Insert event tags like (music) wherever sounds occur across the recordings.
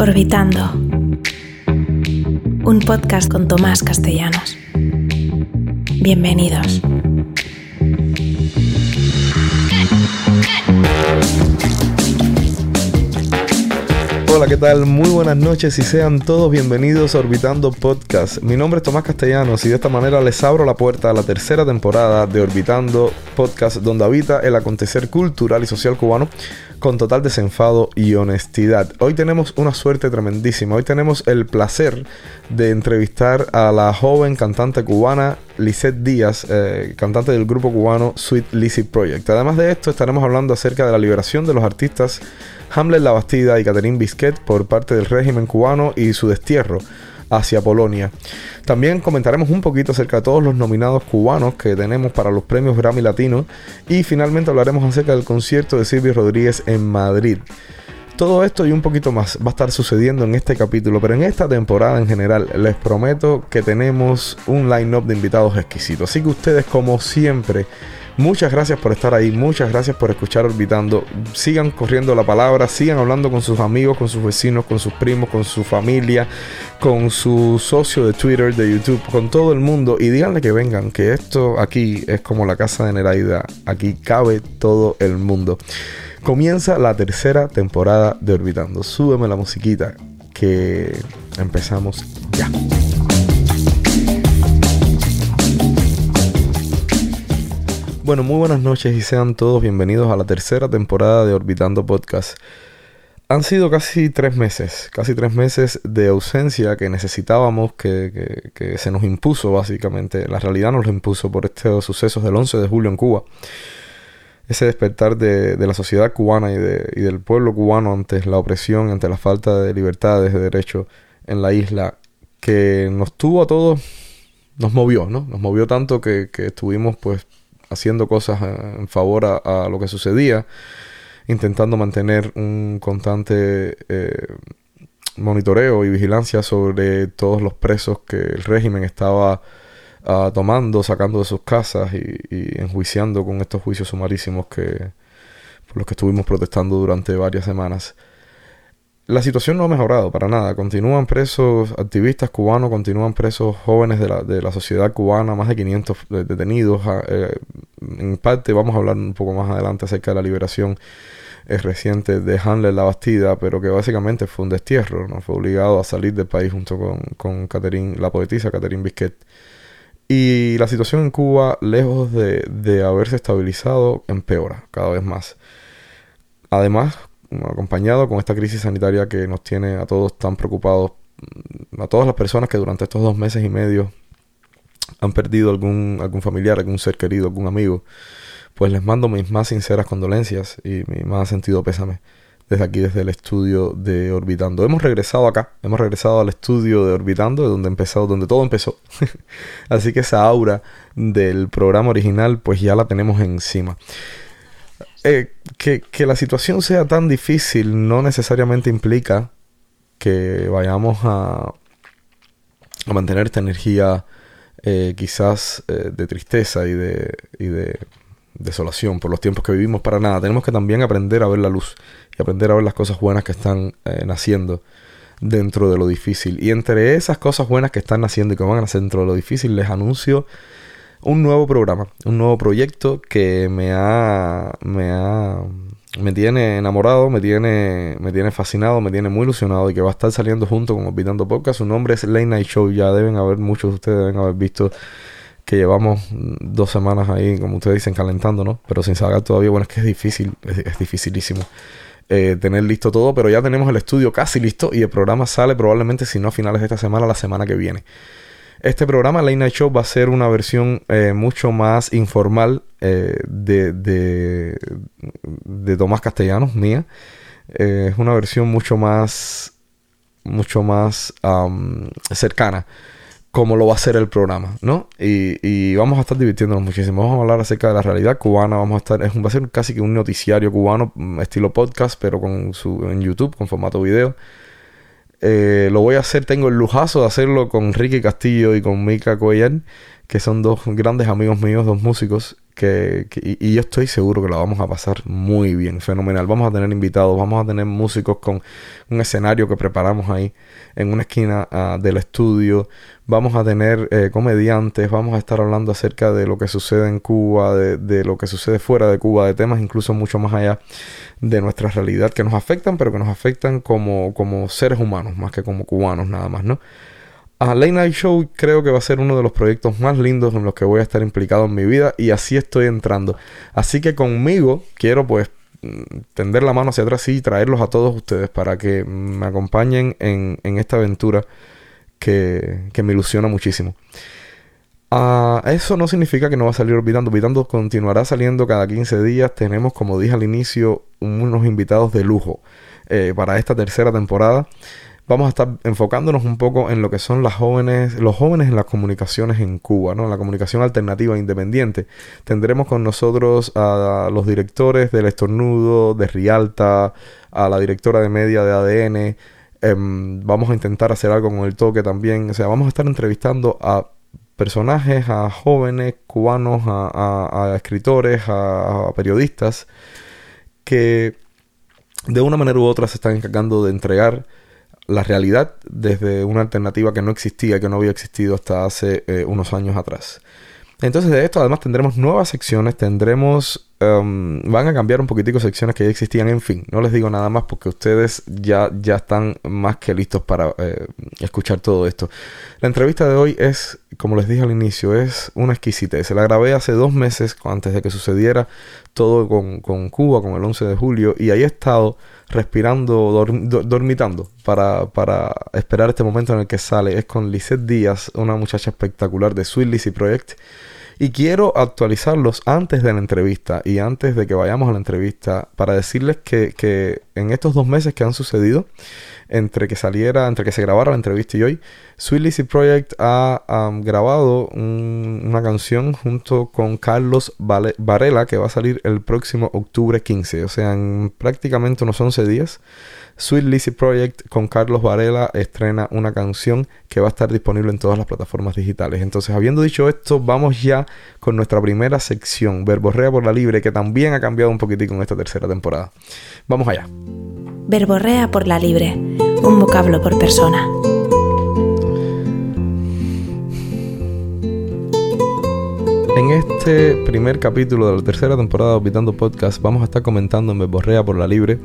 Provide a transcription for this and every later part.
Orbitando. Un podcast con Tomás Castellanos. Bienvenidos. Hola, ¿qué tal? Muy buenas noches y sean todos bienvenidos a Orbitando Podcast. Mi nombre es Tomás Castellanos y de esta manera les abro la puerta a la tercera temporada de Orbitando Podcast, donde habita el acontecer cultural y social cubano con total desenfado y honestidad. Hoy tenemos una suerte tremendísima. Hoy tenemos el placer de entrevistar a la joven cantante cubana Lisette Díaz, eh, cantante del grupo cubano Sweet Lizzy Project. Además de esto, estaremos hablando acerca de la liberación de los artistas Hamlet La Bastida y Catherine Bisquet por parte del régimen cubano y su destierro hacia Polonia. También comentaremos un poquito acerca de todos los nominados cubanos que tenemos para los premios Grammy Latino y finalmente hablaremos acerca del concierto de Silvio Rodríguez en Madrid. Todo esto y un poquito más va a estar sucediendo en este capítulo, pero en esta temporada en general les prometo que tenemos un line-up de invitados exquisitos. Así que ustedes como siempre Muchas gracias por estar ahí, muchas gracias por escuchar Orbitando. Sigan corriendo la palabra, sigan hablando con sus amigos, con sus vecinos, con sus primos, con su familia, con su socio de Twitter, de YouTube, con todo el mundo y díganle que vengan, que esto aquí es como la casa de Neraida, aquí cabe todo el mundo. Comienza la tercera temporada de Orbitando. Súbeme la musiquita que empezamos ya. Bueno, muy buenas noches y sean todos bienvenidos a la tercera temporada de Orbitando Podcast. Han sido casi tres meses, casi tres meses de ausencia que necesitábamos, que, se nos impuso básicamente. La realidad nos lo impuso por estos sucesos del 11 de julio en Cuba. Ese despertar de, la sociedad cubana y, del pueblo cubano ante la opresión, ante la falta de libertades, de derechos en la isla, que nos tuvo a todos, nos movió, ¿no? Nos movió tanto que, que estuvimos pues haciendo cosas en favor a, lo que sucedía, intentando mantener un constante eh, monitoreo y vigilancia sobre todos los presos que el régimen estaba ah, tomando, sacando de sus casas y, y, enjuiciando con estos juicios sumarísimos que por los que estuvimos protestando durante varias semanas. La situación no ha mejorado para nada. Continúan presos activistas cubanos, continúan presos jóvenes de la, de la sociedad cubana, más de 500 detenidos. Ah, eh, en parte vamos a hablar un poco más adelante acerca de la liberación eh, reciente de Handler La Bastida, pero que básicamente fue un destierro. ¿no? Fue obligado a salir del país junto con, con Catherine, la poetisa Catherine Bisquet. Y la situación en Cuba, lejos de, de haberse estabilizado, empeora cada vez más. Además, acompañado con esta crisis sanitaria que nos tiene a todos tan preocupados, a todas las personas que durante estos dos meses y medio han perdido algún, algún familiar, algún ser querido, algún amigo, pues les mando mis más sinceras condolencias y mi más sentido pésame desde aquí, desde el estudio de Orbitando. Hemos regresado acá, hemos regresado al estudio de Orbitando, de donde empezó, donde todo empezó. (laughs) Así que esa aura del programa original, pues ya la tenemos encima. Eh, que, la situación sea tan difícil no necesariamente implica que vayamos a, a mantener esta energía eh, quizás eh, de tristeza y de, y de desolación por los tiempos que vivimos para nada. Tenemos que también aprender a ver la luz y aprender a ver las cosas buenas que están naciendo dentro de lo difícil. Y entre esas cosas buenas que están naciendo y que van a nacer dentro de lo difícil, les anuncio un nuevo programa, un nuevo proyecto que me ha, me ha, me tiene enamorado, me tiene, me tiene fascinado, me tiene muy ilusionado y que va a estar saliendo junto con Orbitando Podcast. Su nombre es Late Night Show, ya deben haber, muchos de ustedes deben haber visto que llevamos dos semanas ahí, como ustedes dicen, calentando, ¿no? Pero sin saber todavía, bueno, es que es difícil, es, dificilísimo. Eh, tener listo todo, pero ya tenemos el estudio casi listo y el programa sale probablemente, si no a finales de esta semana, la semana que viene. Este programa, Late Night Show, va a ser una versión eh, mucho más informal eh, de, de, de, Tomás Castellanos, mía. Eh, es una versión mucho más, mucho más cercana como lo va a ser el programa, ¿no? Y, y, vamos a estar divirtiéndonos muchísimo. Vamos a hablar acerca de la realidad cubana. Vamos a estar, es va a ser casi que un noticiario cubano, mm, estilo podcast, pero con su, en YouTube, con formato video. Eh, lo voy a hacer, tengo el lujazo de hacerlo con Ricky Castillo y con Mika Cuellar, que son dos grandes amigos míos, dos músicos que, y, yo estoy seguro que la vamos a pasar muy bien, fenomenal. Vamos a tener invitados, vamos a tener músicos con un escenario que preparamos ahí en una esquina ah, del estudio. Vamos a tener eh, comediantes, vamos a estar hablando acerca de lo que sucede en Cuba, de, lo que sucede fuera de Cuba, de temas incluso mucho más allá de nuestra realidad que nos afectan, pero que nos afectan como, como seres humanos, más que como cubanos nada más, ¿no? A Late Night Show creo que va a ser uno de los proyectos más lindos en los que voy a estar implicado en mi vida y así estoy entrando. Así que conmigo quiero pues tender la mano hacia atrás y traerlos a todos ustedes para que me acompañen en, esta aventura que, me ilusiona muchísimo. Uh, eso no significa que no va a salir Orbitando. Orbitando continuará saliendo cada 15 días. Tenemos, como dije al inicio, unos invitados de lujo eh, para esta tercera temporada vamos a estar enfocándonos un poco en lo que son las jóvenes, los jóvenes en las comunicaciones en Cuba, ¿no? En la comunicación alternativa e independiente. Tendremos con nosotros a los directores del Estornudo, de Rialta, a la directora de media de ADN. Em, vamos a intentar hacer algo con el toque también. O sea, vamos a estar entrevistando a personajes, a jóvenes cubanos, a, escritores, a periodistas que de una manera u otra se están encargando de entregar la realidad desde una alternativa que no existía, que no había existido hasta hace eh, unos años atrás. Entonces de esto además tendremos nuevas secciones, tendremos, um, van a cambiar un poquitico secciones que ya existían, en fin, no les digo nada más porque ustedes ya, ya están más que listos para eh, escuchar todo esto. La entrevista de hoy es, como les dije al inicio, es una exquisitez. La grabé hace dos meses antes de que sucediera todo con, con Cuba, con el 11 de julio, y ahí he estado respirando, dormitando para, para, esperar este momento en el que sale. Es con Lisette Díaz, una muchacha espectacular de Sweet Lizzy Project. Y quiero actualizarlos antes de la entrevista y antes de que vayamos a la entrevista para decirles que, que en estos dos meses que han sucedido, entre que saliera, entre que se grabara la entrevista y hoy, Sweet Lizzy Project ha grabado una canción junto con Carlos Varela que va a salir el próximo octubre 15, o sea, en prácticamente unos 11 días. Sweet Lizzy Project con Carlos Varela estrena una canción que va a estar disponible en todas las plataformas digitales. Entonces, habiendo dicho esto, vamos ya con nuestra primera sección, Verborrea por la Libre, que también ha cambiado un poquitico en esta tercera temporada. Vamos allá. Verborrea por la Libre, un vocablo por persona. En este primer capítulo de la tercera temporada de Orbitando Podcast vamos a estar comentando en Verborrea por la Libre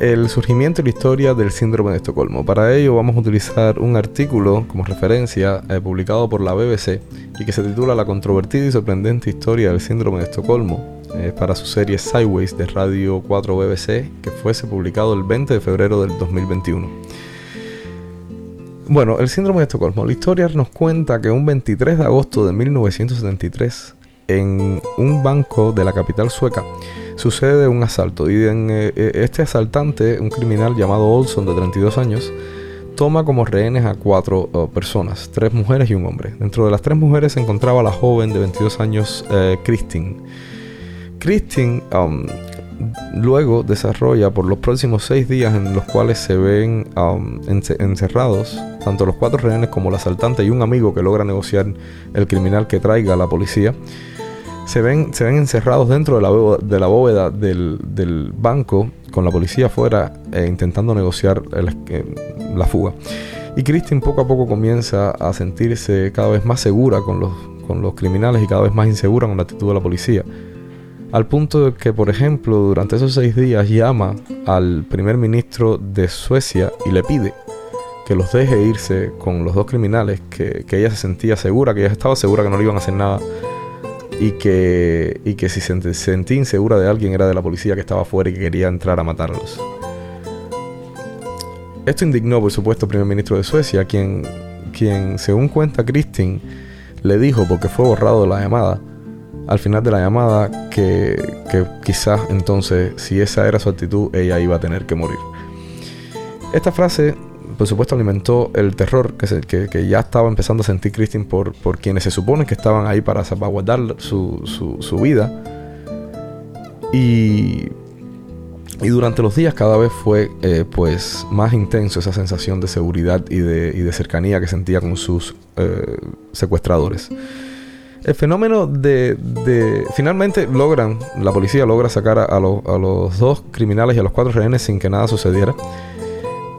el surgimiento y la historia del síndrome de Estocolmo. Para ello vamos a utilizar un artículo como referencia eh, publicado por la BBC y que se titula La controvertida y sorprendente historia del síndrome de Estocolmo eh, para su serie Sideways de Radio 4 BBC que fuese publicado el 20 de febrero del 2021. Bueno, el síndrome de Estocolmo. La historia nos cuenta que un 23 de agosto de 1973 en un banco de la capital sueca sucede un asalto y eh, eh, este asaltante, un criminal llamado Olson de 32 años, toma como rehenes a cuatro oh, personas, tres mujeres y un hombre. Dentro de las tres mujeres se encontraba la joven de 22 años, eh, Christine. Christine um, luego desarrolla por los próximos seis días en los cuales se ven um, encerrados tanto los cuatro rehenes como el asaltante y un amigo que logra negociar el criminal que traiga a la policía se ven, se ven encerrados dentro de la, de la bóveda del, banco con la policía afuera e intentando negociar la fuga. Y Christine poco a poco comienza a sentirse cada vez más segura con los, con los criminales y cada vez más insegura con la actitud de la policía. Al punto de que, por ejemplo, durante esos seis días llama al primer ministro de Suecia y le pide que los deje irse con los dos criminales, que, que ella se sentía segura, que ella estaba segura que no le iban a hacer nada y que, y que si se sentía insegura de alguien era de la policía que estaba afuera y que quería entrar a matarlos. Esto indignó, por supuesto, al primer ministro de Suecia, quien, quien, según cuenta Christine, le dijo, porque fue borrado de la llamada, al final de la llamada, que, que quizás entonces, si esa era su actitud, ella iba a tener que morir. Esta frase por supuesto alimentó el terror que, que, ya estaba empezando a sentir Christine por, por quienes se supone que estaban ahí para salvaguardar su, su, su vida. Y, y, durante los días cada vez fue eh, pues más intenso esa sensación de seguridad y de, y de cercanía que sentía con sus eh, secuestradores. El fenómeno de, Finalmente logran, la policía logra sacar a, los dos criminales y a los cuatro rehenes sin que nada sucediera.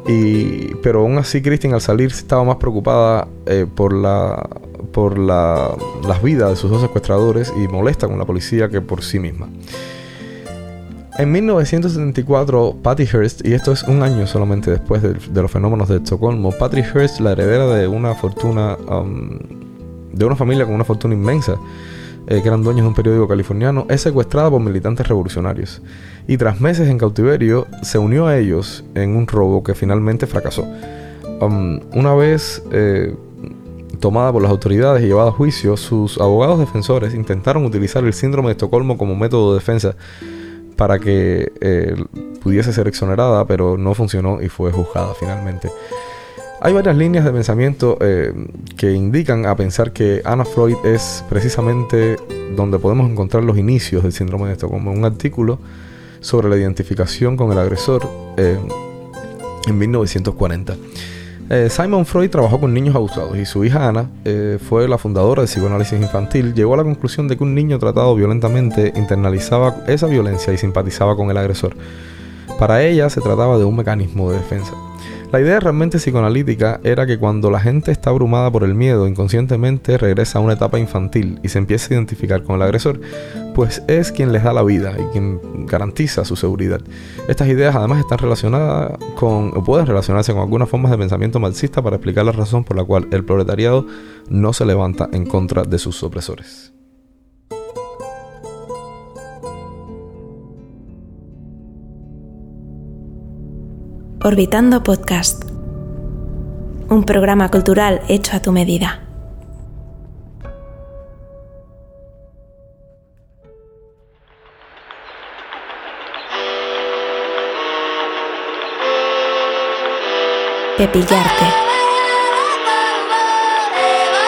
Y, pero aún así Christine al salir estaba más preocupada eh, por, la, por la, las vidas de sus dos secuestradores y molesta con la policía que por sí misma. En 1974, Patty Hearst, y esto es un año solamente después de, los fenómenos de Estocolmo, Patty Hearst, la heredera de una fortuna, um, de una familia con una fortuna inmensa, eh, que eran dueños de un periódico californiano, es secuestrada por militantes revolucionarios. Y tras meses en cautiverio, se unió a ellos en un robo que finalmente fracasó. Um, una vez eh, tomada por las autoridades y llevada a juicio, sus abogados defensores intentaron utilizar el síndrome de Estocolmo como método de defensa para que eh, pudiese ser exonerada, pero no funcionó y fue juzgada finalmente. Hay varias líneas de pensamiento eh, que indican a pensar que Anna Freud es precisamente donde podemos encontrar los inicios del síndrome de Estocolmo. Un artículo sobre la identificación con el agresor eh, en 1940. Eh, Simon Freud trabajó con niños abusados y su hija Ana fue la fundadora del psicoanálisis infantil. Llegó a la conclusión de que un niño tratado violentamente internalizaba esa violencia y simpatizaba con el agresor. Para ella se trataba de un mecanismo de defensa. La idea realmente psicoanalítica era que cuando la gente está abrumada por el miedo, inconscientemente regresa a una etapa infantil y se empieza a identificar con el agresor, pues es quien les da la vida y quien garantiza su seguridad. Estas ideas además están relacionadas con, o pueden relacionarse con algunas formas de pensamiento marxista para explicar la razón por la cual el proletariado no se levanta en contra de sus opresores. Orbitando Podcast. Un programa cultural hecho a tu medida. Pepillarte.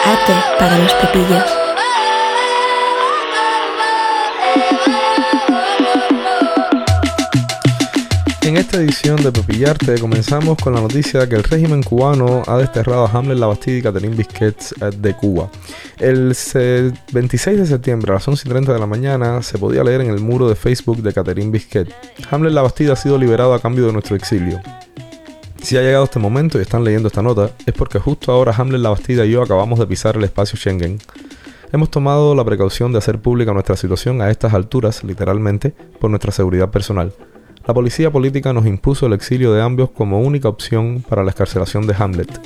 Arte para los pepillos. En esta edición de Pepillarte comenzamos con la noticia de que el régimen cubano ha desterrado a Hamlet Labastida y Catherine Bisquets eh, de Cuba. El 26 de septiembre a las 11 y 30 de la mañana se podía leer en el muro de Facebook de Catherine Bisquet. Hamlet Labastida ha sido liberado a cambio de nuestro exilio. Si ha llegado este momento y están leyendo esta nota, es porque justo ahora Hamlet Labastida y yo acabamos de pisar el espacio Schengen. Hemos tomado la precaución de hacer pública nuestra situación a estas alturas, literalmente, por nuestra seguridad personal. La policía política nos impuso el exilio de ambos como única opción para la escarcelación de Hamlet.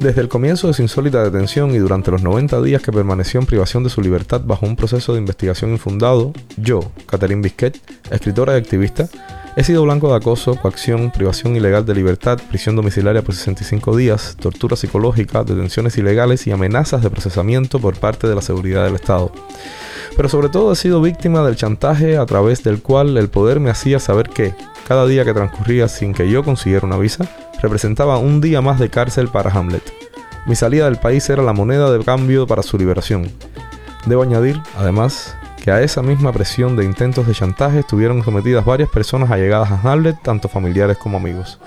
Desde el comienzo de su insólita detención y durante los 90 días que permaneció en privación de su libertad bajo un proceso de investigación infundado, yo, Catherine Bisquet, escritora y activista, he sido blanco de acoso, coacción, privación ilegal de libertad, prisión domiciliaria por 65 días, tortura psicológica, detenciones ilegales y amenazas de procesamiento por parte de la seguridad del Estado pero sobre todo he sido víctima del chantaje a través del cual el poder me hacía saber que, cada día que transcurría sin que yo consiguiera una visa, representaba un día más de cárcel para Hamlet. Mi salida del país era la moneda de cambio para su liberación. Debo añadir, además, que a esa misma presión de intentos de chantaje estuvieron sometidas varias personas allegadas a Hamlet, tanto familiares como amigos.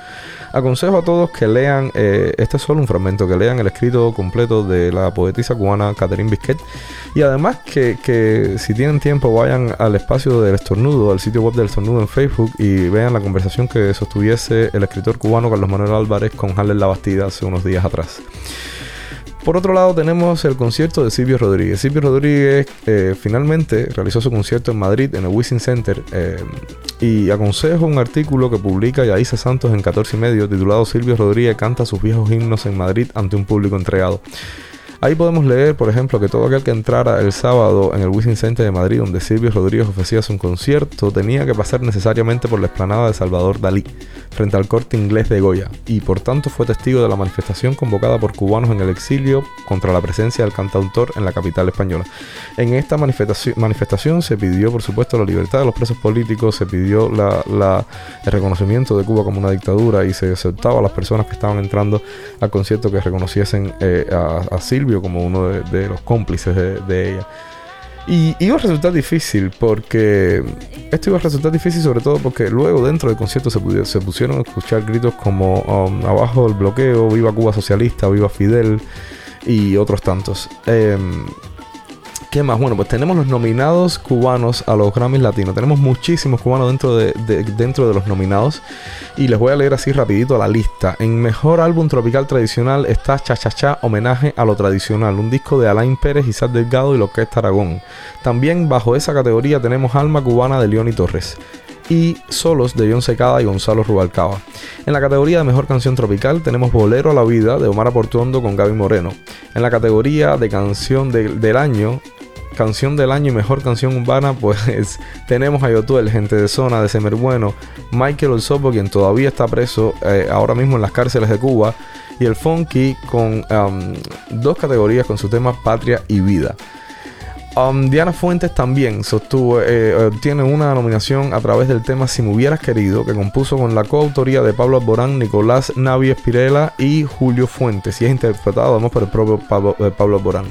Aconsejo a todos que lean, eh, este es solo un fragmento, que lean el escrito completo de la poetisa cubana Catherine Bisquet y además que, si tienen tiempo vayan al espacio del estornudo, al sitio web del estornudo en Facebook y vean la conversación que sostuviese el escritor cubano Carlos Manuel Álvarez con Harlem La Bastida hace unos días atrás. Por otro lado tenemos el concierto de Silvio Rodríguez. Silvio Rodríguez eh, finalmente realizó su concierto en Madrid, en el Wizzing Center, eh, y aconsejo un artículo que publica Yaisa Santos en 14 y medio titulado Silvio Rodríguez canta sus viejos himnos en Madrid ante un público entregado. Ahí podemos leer, por ejemplo, que todo aquel que entrara el sábado en el Wizzing Center de Madrid, donde Silvio Rodríguez ofrecía su concierto, tenía que pasar necesariamente por la explanada de Salvador Dalí, frente al corte inglés de Goya, y por tanto fue testigo de la manifestación convocada por cubanos en el exilio contra la presencia del cantautor en la capital española. En esta manifestación, se pidió, por supuesto, la libertad de los presos políticos, se pidió el reconocimiento de Cuba como una dictadura y se aceptaba a las personas que estaban entrando al concierto que reconociesen eh, a Silvio como uno de, los cómplices de, ella. Y iba a resultar difícil porque esto iba a resultar difícil sobre todo porque luego dentro del concierto se, pusieron a escuchar gritos como um, abajo el bloqueo, viva Cuba socialista, viva Fidel y otros tantos. Em, ¿Qué más? Bueno, pues tenemos los nominados cubanos a los Grammys Latinos. Tenemos muchísimos cubanos dentro de, dentro de los nominados. Y les voy a leer así rapidito la lista. En Mejor Álbum Tropical Tradicional está Cha Cha Cha, homenaje a lo tradicional. Un disco de Alain Pérez, Isaac Delgado y lo que es Aragón. También bajo esa categoría tenemos Alma Cubana de León y Torres y Solos de John Secada y Gonzalo Rubalcaba. En la categoría de Mejor Canción Tropical tenemos Bolero a la Vida de Omar Aportuondo con Gaby Moreno. En la categoría de Canción del Año canción del año y mejor canción urbana, pues (laughs) tenemos a Yotuel, gente de zona de Semer Bueno, Michael Olsopo, quien todavía está preso eh, ahora mismo en las cárceles de Cuba, y el Funky con um, dos categorías con su tema Patria y Vida. Um, Diana Fuentes también sostuvo, eh, eh, tiene una nominación a través del tema Si me hubieras querido, que compuso con la coautoría de Pablo Alborán, Nicolás Navi Espirela y Julio Fuentes, y es interpretado además por el propio Pablo, Pablo Alborán.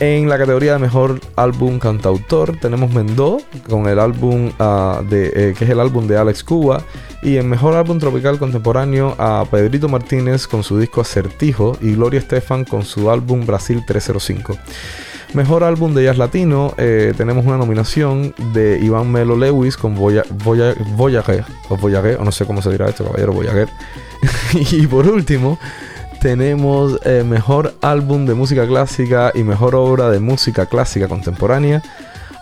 En la categoría de mejor álbum cantautor tenemos Mendó con el álbum ah, eh, que es el álbum de Alex Cuba y en mejor álbum tropical contemporáneo a Pedrito Martínez con su disco Acertijo y Gloria Estefan con su álbum Brasil 305. Mejor álbum de jazz latino eh, tenemos una nominación de Iván Melo Lewis con Voyager, o Voyager, o no sé cómo se dirá esto, caballero Voyager. (laughs) y por último tenemos eh, mejor álbum de música clásica y mejor obra de música clásica contemporánea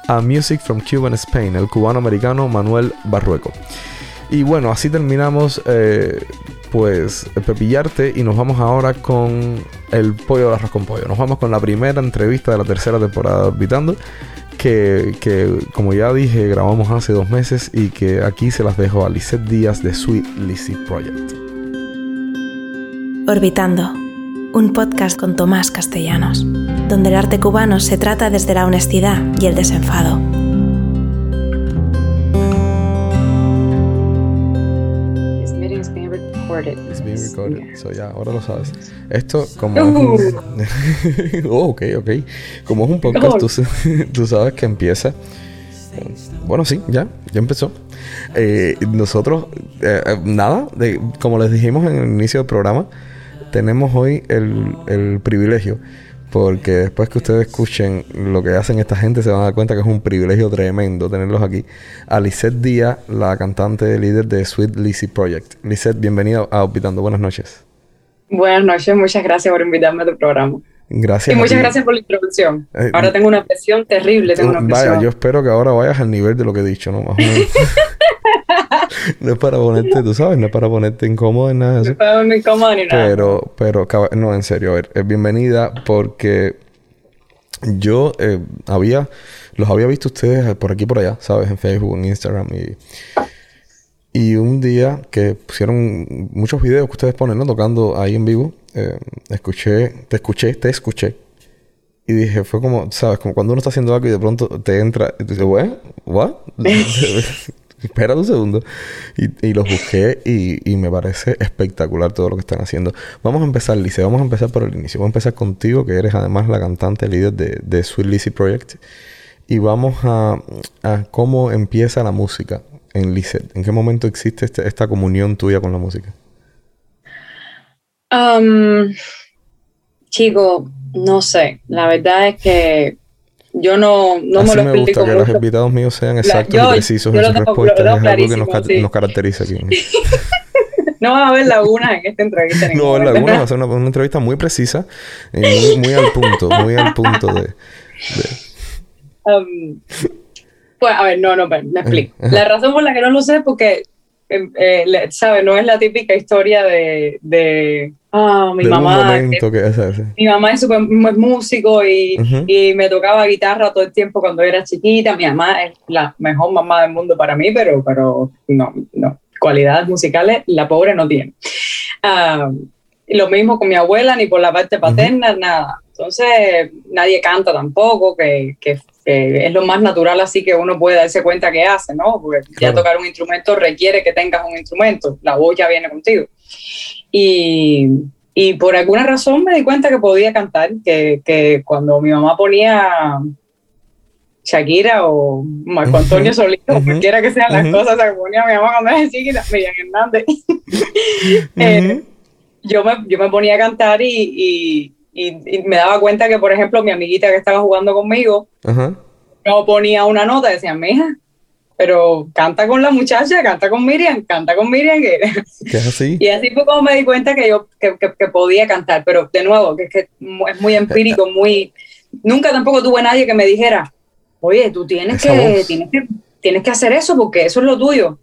a Music from Cuba and Spain, el cubano americano Manuel Barrueco. Y bueno, así terminamos eh, pues Pepillarte y nos vamos ahora con el pollo de arroz con pollo. Nos vamos con la primera entrevista de la tercera temporada de Orbitando. Que, que, como ya dije grabamos hace dos meses y que aquí se las dejo a Lisette Díaz de Sweet Lizzy Project. Orbitando, un podcast con Tomás Castellanos, donde el arte cubano se trata desde la honestidad y el desenfado. It's being recorded. So ya, ahora lo sabes. Esto como es un... (laughs) oh, ok, ok. Como es un podcast, (laughs) tú, sabes que empieza. Bueno, sí, ya, ya empezó. Eh, nosotros, eh, eh, nada, de, como les dijimos en el inicio del programa, tenemos hoy el, privilegio, porque después que ustedes escuchen lo que hacen esta gente, se van a dar cuenta que es un privilegio tremendo tenerlos aquí. A Lisette Díaz, la cantante líder de Sweet Lizzy Project. Lisette, bienvenida a Orbitando. Buenas noches. Buenas noches, muchas gracias por invitarme a tu programa. Gracias. Y muchas gracias por la introducción. Eh, ahora tengo una presión terrible. Tengo una Vaya, yo espero que ahora vayas al nivel de lo que he dicho, ¿no? Más o menos. (laughs) no es para ponerte, tú sabes, no es para ponerte incómodo ni nada de eso. No es para ponerme incómodo ni nada. Pero, pero, no, en serio, a ver, es bienvenida porque yo eh, había, los había visto ustedes por aquí y por allá, ¿sabes? En Facebook, en Instagram y... Y un día que pusieron muchos videos que ustedes ponen, ¿no? Tocando ahí en vivo, eh, escuché, te escuché, te escuché. Y dije, fue como, ¿sabes? Como cuando uno está haciendo algo y de pronto te entra y te dice, ¿what? ¿What? (laughs) (laughs) espera un segundo. Y, los busqué y, me parece espectacular todo lo que están haciendo. Vamos a empezar, Lice, vamos a empezar por el inicio. Vamos a empezar contigo, que eres además la cantante líder de, de Sweet Lizzy Project. Y vamos a, cómo empieza la música en Lizette. ¿En qué momento existe este, esta comunión tuya con la música? Um, chico, no sé. La verdad es que yo no, no me lo me gusta que los invitados míos sean exactos y precisos en sus respuestas. Es algo que nos, nos caracteriza aquí. (laughs) no va a haber lagunas en esta entrevista. No va a haber lagunas, va a ser una, una, entrevista muy precisa y muy, muy, al punto, muy al punto de... Um, pues, a ver, no, no, me explico. La razón por la que no lo sé es porque, eh, ¿sabes? No es la típica historia de, de Ah, mi mamá. Mi mamá es super músico y, y, me tocaba guitarra todo el tiempo cuando era chiquita. Mi mamá es la mejor mamá del mundo para mí, pero, pero no, no. Cualidades musicales la pobre no tiene. Ah, lo mismo con mi abuela, ni por la parte paterna, nada. Entonces, nadie canta tampoco, que, que, es lo más natural así que uno puede darse cuenta que hace, ¿no? Porque ya tocar un instrumento requiere que tengas un instrumento, la voz ya viene contigo. Y, y por alguna razón me di cuenta que podía cantar, que, que cuando mi mamá ponía Shakira o Marco Antonio Solito, uh cualquiera que sean las cosas, se ponía mi mamá cuando era chiquita, Miriam Hernández. (laughs) Eh, yo, me, yo me ponía a cantar y, y, me daba cuenta que, por ejemplo, mi amiguita que estaba jugando conmigo no ponía una nota, decía, mija, pero canta con la muchacha, canta con Miriam, canta con Miriam. Que... es así? Y así fue como me di cuenta que yo que, que, podía cantar, pero de nuevo, que es que es muy empírico, muy... Nunca tampoco tuve nadie que me dijera, oye, tú tienes que, tienes que, tienes que hacer eso porque eso es lo tuyo.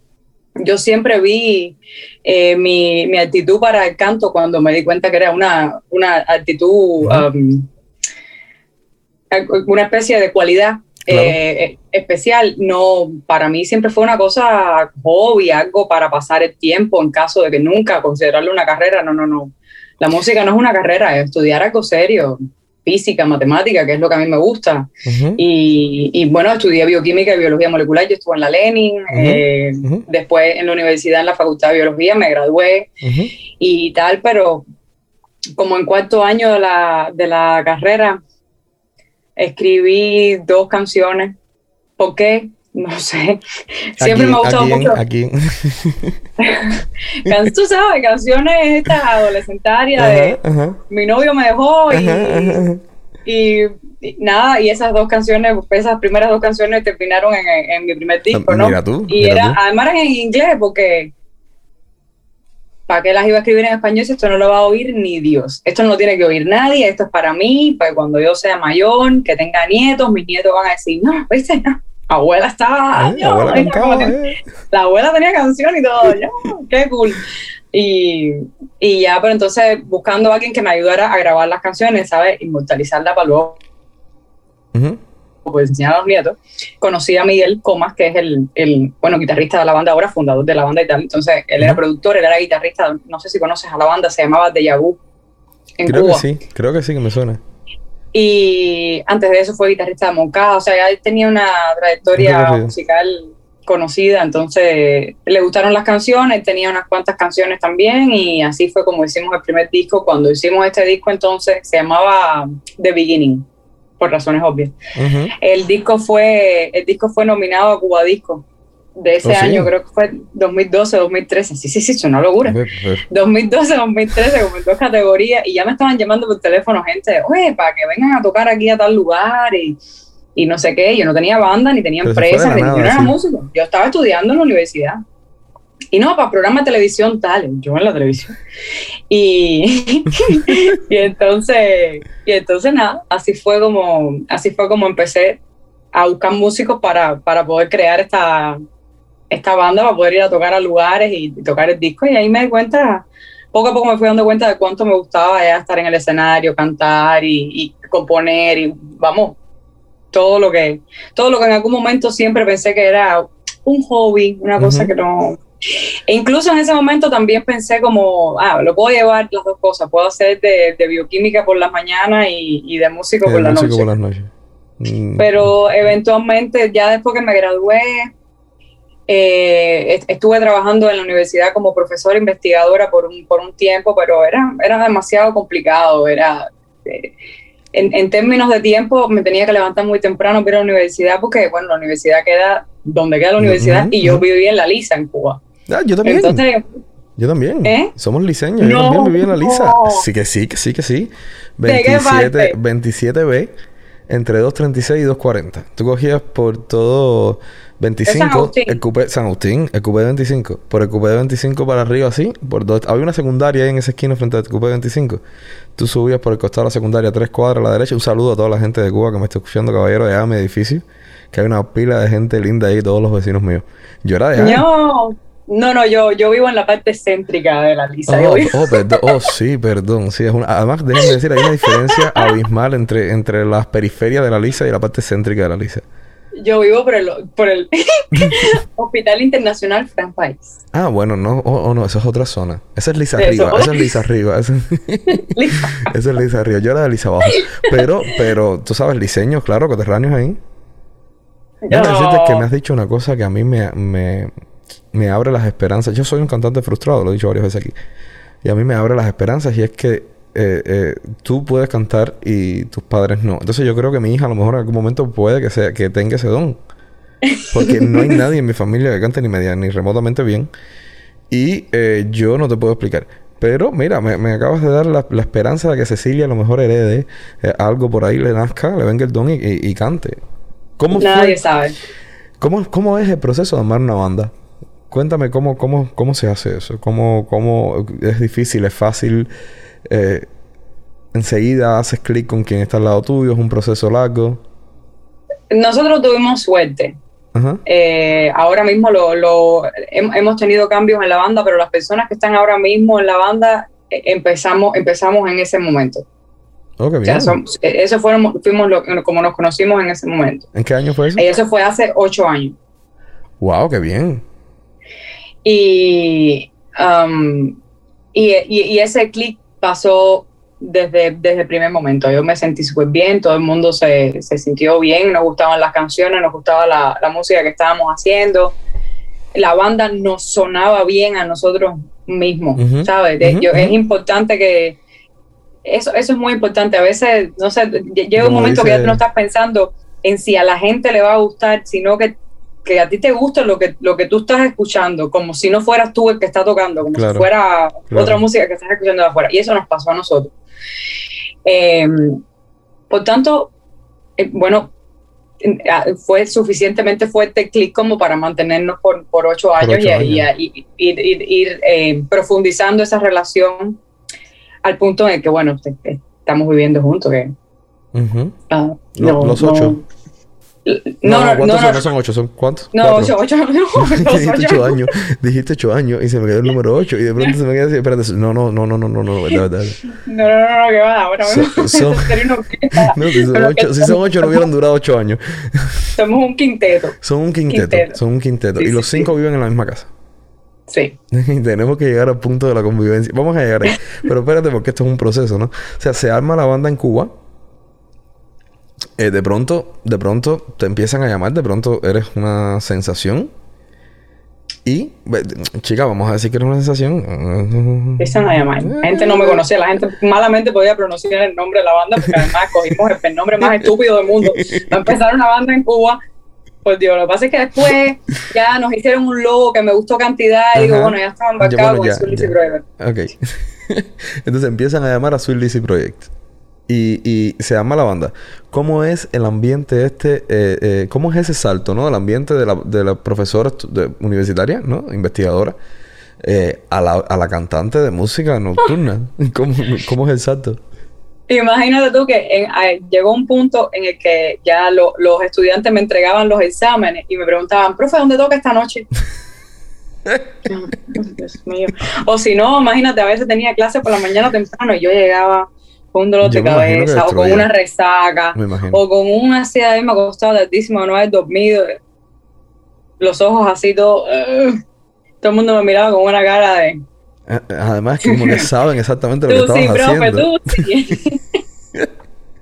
Yo siempre vi eh, mi, mi, actitud para el canto cuando me di cuenta que era una, una actitud, um, una especie de cualidad eh, especial. No, para mí siempre fue una cosa hobby, algo para pasar el tiempo en caso de que nunca considerarlo una carrera. No, no, no. La música no es una carrera, es estudiar algo serio física, matemática, que es lo que a mí me gusta. y, bueno, estudié bioquímica y biología molecular, yo estuve en la Lenin, eh, después en la universidad, en la Facultad de Biología, me gradué y tal, pero como en cuarto año de la, de la carrera, escribí dos canciones. ¿Por qué? No sé. Siempre me ha gustado mucho. Aquí. (laughs) (laughs) Tú sabes, canciones estas adolescentarias de mi novio me dejó y, nada, y esas dos canciones, esas primeras dos canciones terminaron en, en mi primer disco, ¿no? Mira tú, y era, además en inglés porque ¿para qué las iba a escribir en español si esto no lo va a oír ni Dios? Esto no lo tiene que oír nadie, esto es para mí, para cuando yo sea mayor, que tenga nietos, mis nietos van a decir, no, ¿viste? No, abuela estaba, la, abuela eh. la abuela tenía canción y todo, qué cool. Y, y, ya, pero entonces buscando a alguien que me ayudara a grabar las canciones, ¿sabes? Inmortalizarla para luego pues enseñar a los nietos, conocí a Miguel Comas, que es el, el, bueno, guitarrista de la banda ahora, fundador de la banda y tal. Entonces, él era productor, él era guitarrista, no sé si conoces a la banda, se llamaba Deja Vu en creo que sí, creo que sí que me suena. Y antes de eso fue guitarrista de Moncada, o sea, él tenía una trayectoria musical conocida, entonces le gustaron las canciones, tenía unas cuantas canciones también y así fue como hicimos el primer disco. Cuando hicimos este disco entonces se llamaba The Beginning por razones obvias. El disco fue el disco fue nominado a Cuba Disco de ese oh, año, creo que fue 2012, 2013. Sí, sí, sí, es una locura. 2012, 2013, como en dos categorías, y ya me estaban llamando por teléfono gente, oye, para que vengan a tocar aquí a tal lugar y, y no sé qué. Yo no tenía banda, ni tenía empresa, ni, yo no era músico. Yo estaba estudiando en la universidad. Y no, para programa de televisión tal, yo en la televisión. Y, (laughs) y entonces, y entonces nada, así fue como, así fue como empecé a buscar músicos para, para poder crear esta, esta banda, para poder ir a tocar a lugares y, tocar el disco. Y ahí me di cuenta, poco a poco me fui dando cuenta de cuánto me gustaba ya estar en el escenario, cantar y, componer y vamos, todo lo que, todo lo que en algún momento siempre pensé que era un hobby, una cosa que no, e incluso en ese momento también pensé como, ah, lo puedo llevar las dos cosas, puedo hacer de, bioquímica por las mañanas y, de músico, por, la noche. por las noches. Mm. Pero eventualmente, ya después que me gradué, eh, estuve trabajando en la universidad como profesora investigadora por un, por un tiempo, pero era, era demasiado complicado, era... Eh, en, términos de tiempo, me tenía que levantar muy temprano para ir a la universidad porque, bueno, la universidad queda donde queda la universidad y yo vivía en La Lisa, en Cuba. Ah, yo también. yo también. ¿Eh? Somos liceños. yo también viví en la Lisa. Sí que sí, que sí, que sí. 27, 27B entre 236 y 240. Tú cogías por todo 25, el cupé San Agustín, el cupé de 25, por el cupé de 25 para arriba así, por dos, había una secundaria ahí en esa esquina frente al cupé de 25. Tú subías por el costado de la secundaria tres cuadras a la derecha. Un saludo a toda la gente de Cuba que me está escuchando, caballero, de mi edificio, que hay una pila de gente linda ahí, todos los vecinos míos. Yo era de No. No, no, yo, yo vivo en la parte céntrica de la Lisa. Oh, oh, oh, sí, perdón. Sí, es una... Además, déjenme decir, hay una diferencia (laughs) abismal entre, entre las periferias de la Lisa y la parte céntrica de la Lisa. Yo vivo por el, por el (laughs) Hospital Internacional Frank País. Ah, bueno, no, oh, no, esa es otra zona. Esa es Lisa arriba, (laughs) esa es Lisa arriba. Esa, es Lisa arriba. Yo era de Lisa abajo. Pero, pero, tú sabes, diseño, claro, coterráneos ahí. No. decirte que me has dicho una cosa que a mí me, me, me abre las esperanzas. Yo soy un cantante frustrado, lo he dicho varias veces aquí. Y a mí me abre las esperanzas y es que eh, eh, tú puedes cantar y tus padres no. Entonces yo creo que mi hija a lo mejor en algún momento puede que, sea, que tenga ese don. Porque no hay nadie en mi familia que cante ni media ni remotamente bien. Y eh, yo no te puedo explicar. pero mira, me, acabas de dar la, esperanza de que Cecilia a lo mejor herede algo por ahí, le nazca, le venga el don y, cante. ¿Cómo Nadie sabe. ¿cómo, ¿Cómo es el proceso de armar una banda? Cuéntame cómo, cómo, cómo se hace eso. ¿Cómo, cómo es difícil, es fácil? Eh, enseguida haces clic con quien está al lado tuyo, es un proceso largo. Nosotros tuvimos suerte. Eh, ahora mismo lo, hemos tenido cambios en la banda, pero las personas que están ahora mismo en la banda eh, empezamos, empezamos en ese momento. Oh, bien. Eh, eso fuimos como nos conocimos en ese momento. ¿En qué año fue eso? Eso fue hace ocho años. Wow, qué bien. Y, um, y, y, ese clic pasó desde, desde el primer momento. Yo me sentí súper bien, todo el mundo se, se, sintió bien, nos gustaban las canciones, nos gustaba la, la música que estábamos haciendo. La banda nos sonaba bien a nosotros mismos, ¿sabes? Es importante que... Eso, eso es muy importante. A veces, no sé, llega un momento que ya no estás pensando en si a la gente le va a gustar, sino que que a ti te gusta lo que, lo que tú estás escuchando, como si no fueras tú el que está tocando, como si fuera otra música que estás escuchando de afuera. Y eso nos pasó a nosotros. Em, por tanto, eh, bueno, fue suficientemente fuerte el clic como para mantenernos por, por ocho años, y, ir eh, profundizando esa relación al punto en el que, bueno, estamos viviendo juntos. Que, ah, los ocho. No, no, ¿cuántos son? No son ocho, ¿son cuántos? No, ocho, ocho, no, (laughs) Dijiste ocho años, dijiste ocho años y se me quedó el número ocho y de pronto se me queda así, espérate, no, no, no, no, no, no, no, verdad, verdad. No, no, no, no, que va, ahora son, son, no, si son ocho, si son ocho no hubieran durado ocho años. (laughs) Somos un quinteto. Son un quinteto, son un quinteto. y los cinco viven en la misma casa. Sí. (laughs) Tenemos que llegar al punto de la convivencia. Vamos a llegar ahí. Pero espérate, porque esto es un proceso, ¿no? O sea, se arma la banda en Cuba eh, de pronto, de pronto te empiezan a llamar, de pronto eres una sensación. Y, chica, vamos a decir que eres una sensación. Empiezan a llamar. La gente no me conocía, la gente malamente podía pronunciar el nombre de la banda, porque además (laughs) cogimos el nombre más estúpido del mundo. Va a empezar una banda en Cuba. Pues Dios, lo que pasa es que después ya nos hicieron un logo que me gustó cantidad y digo, bueno, ya estaban embarcados con Sweet Lizzy Project. Ok. (laughs) Entonces empiezan a llamar a Sweet Lizzy Project y, se llama la banda. ¿Cómo es el ambiente este? Eh, eh, ¿Cómo es ese salto, no? Del ambiente de la, de la profesora universitaria, ¿no? Investigadora. Eh, a, la, a la cantante de música nocturna. (laughs) ¿Cómo, ¿Cómo, es el salto? Imagínate tú que llegó un punto en el que ya los estudiantes me entregaban los exámenes y me preguntaban, profe, ¿dónde toca esta noche? (laughs) Dios mío. O si no, imagínate, a veces tenía clase por la mañana temprano y yo llegaba con un dolor de cabeza, o con una resaca, o con una ansiedad me ha costado altísimo no haber dormido, los ojos así todo, todo el mundo me miraba con una cara de... Además que como que (laughs) saben exactamente lo que estabas sí, haciendo. Tú, sí.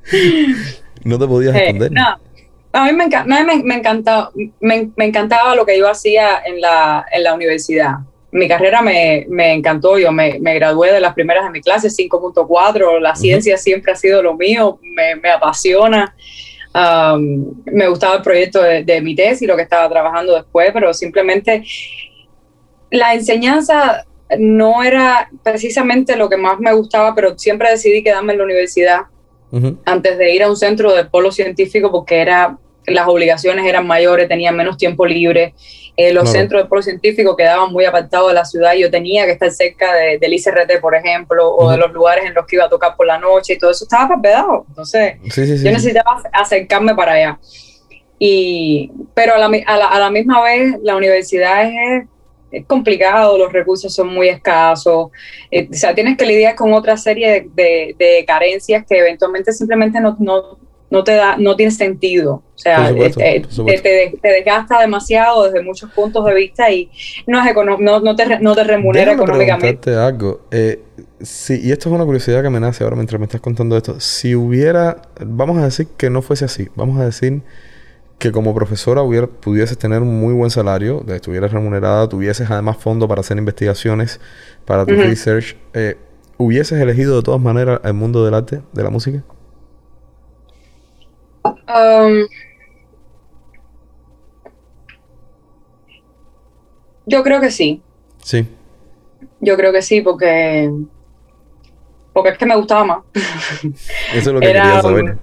(laughs) no te podías responder. A mí me, me, me, encantaba, me, encantaba lo que yo hacía en la, en la universidad mi carrera me, me encantó, yo me, me, gradué de las primeras de mi clase, 5.4, la ciencia siempre ha sido lo mío, me, me apasiona. me gustaba el proyecto de, de, mi tesis y lo que estaba trabajando después, pero simplemente la enseñanza no era precisamente lo que más me gustaba, pero siempre decidí quedarme en la universidad antes de ir a un centro de polo científico porque era las obligaciones eran mayores, tenía menos tiempo libre, eh, los centros de polo científico quedaban muy apartados de la ciudad. Yo tenía que estar cerca de, del ICRT, por ejemplo, o de los lugares en los que iba a tocar por la noche y todo eso. Estaba papelado. Entonces, yo necesitaba acercarme para allá. Y, pero a la, a la, misma vez, la universidad es, es, complicado, los recursos son muy escasos, eh, o sea, tienes que lidiar con otra serie de, de, carencias que eventualmente simplemente no, no, no te da, no tiene sentido. O sea, eh, eh, te, desgasta demasiado desde muchos puntos de vista y no, es no, no, te, no te remunera económicamente. algo. Eh, y esto es una curiosidad que me nace ahora mientras me estás contando esto. Si hubiera, vamos a decir que no fuese así, vamos a decir que como profesora hubiera, pudieses tener un muy buen salario, estuvieras remunerada, tuvieses además fondo para hacer investigaciones, para tu research, ¿hubieses elegido de todas maneras el mundo del arte, de la música? Um, yo creo que sí. Sí. Yo creo que sí, porque porque es que me gustaba más. (laughs) Eso es lo que quería saber.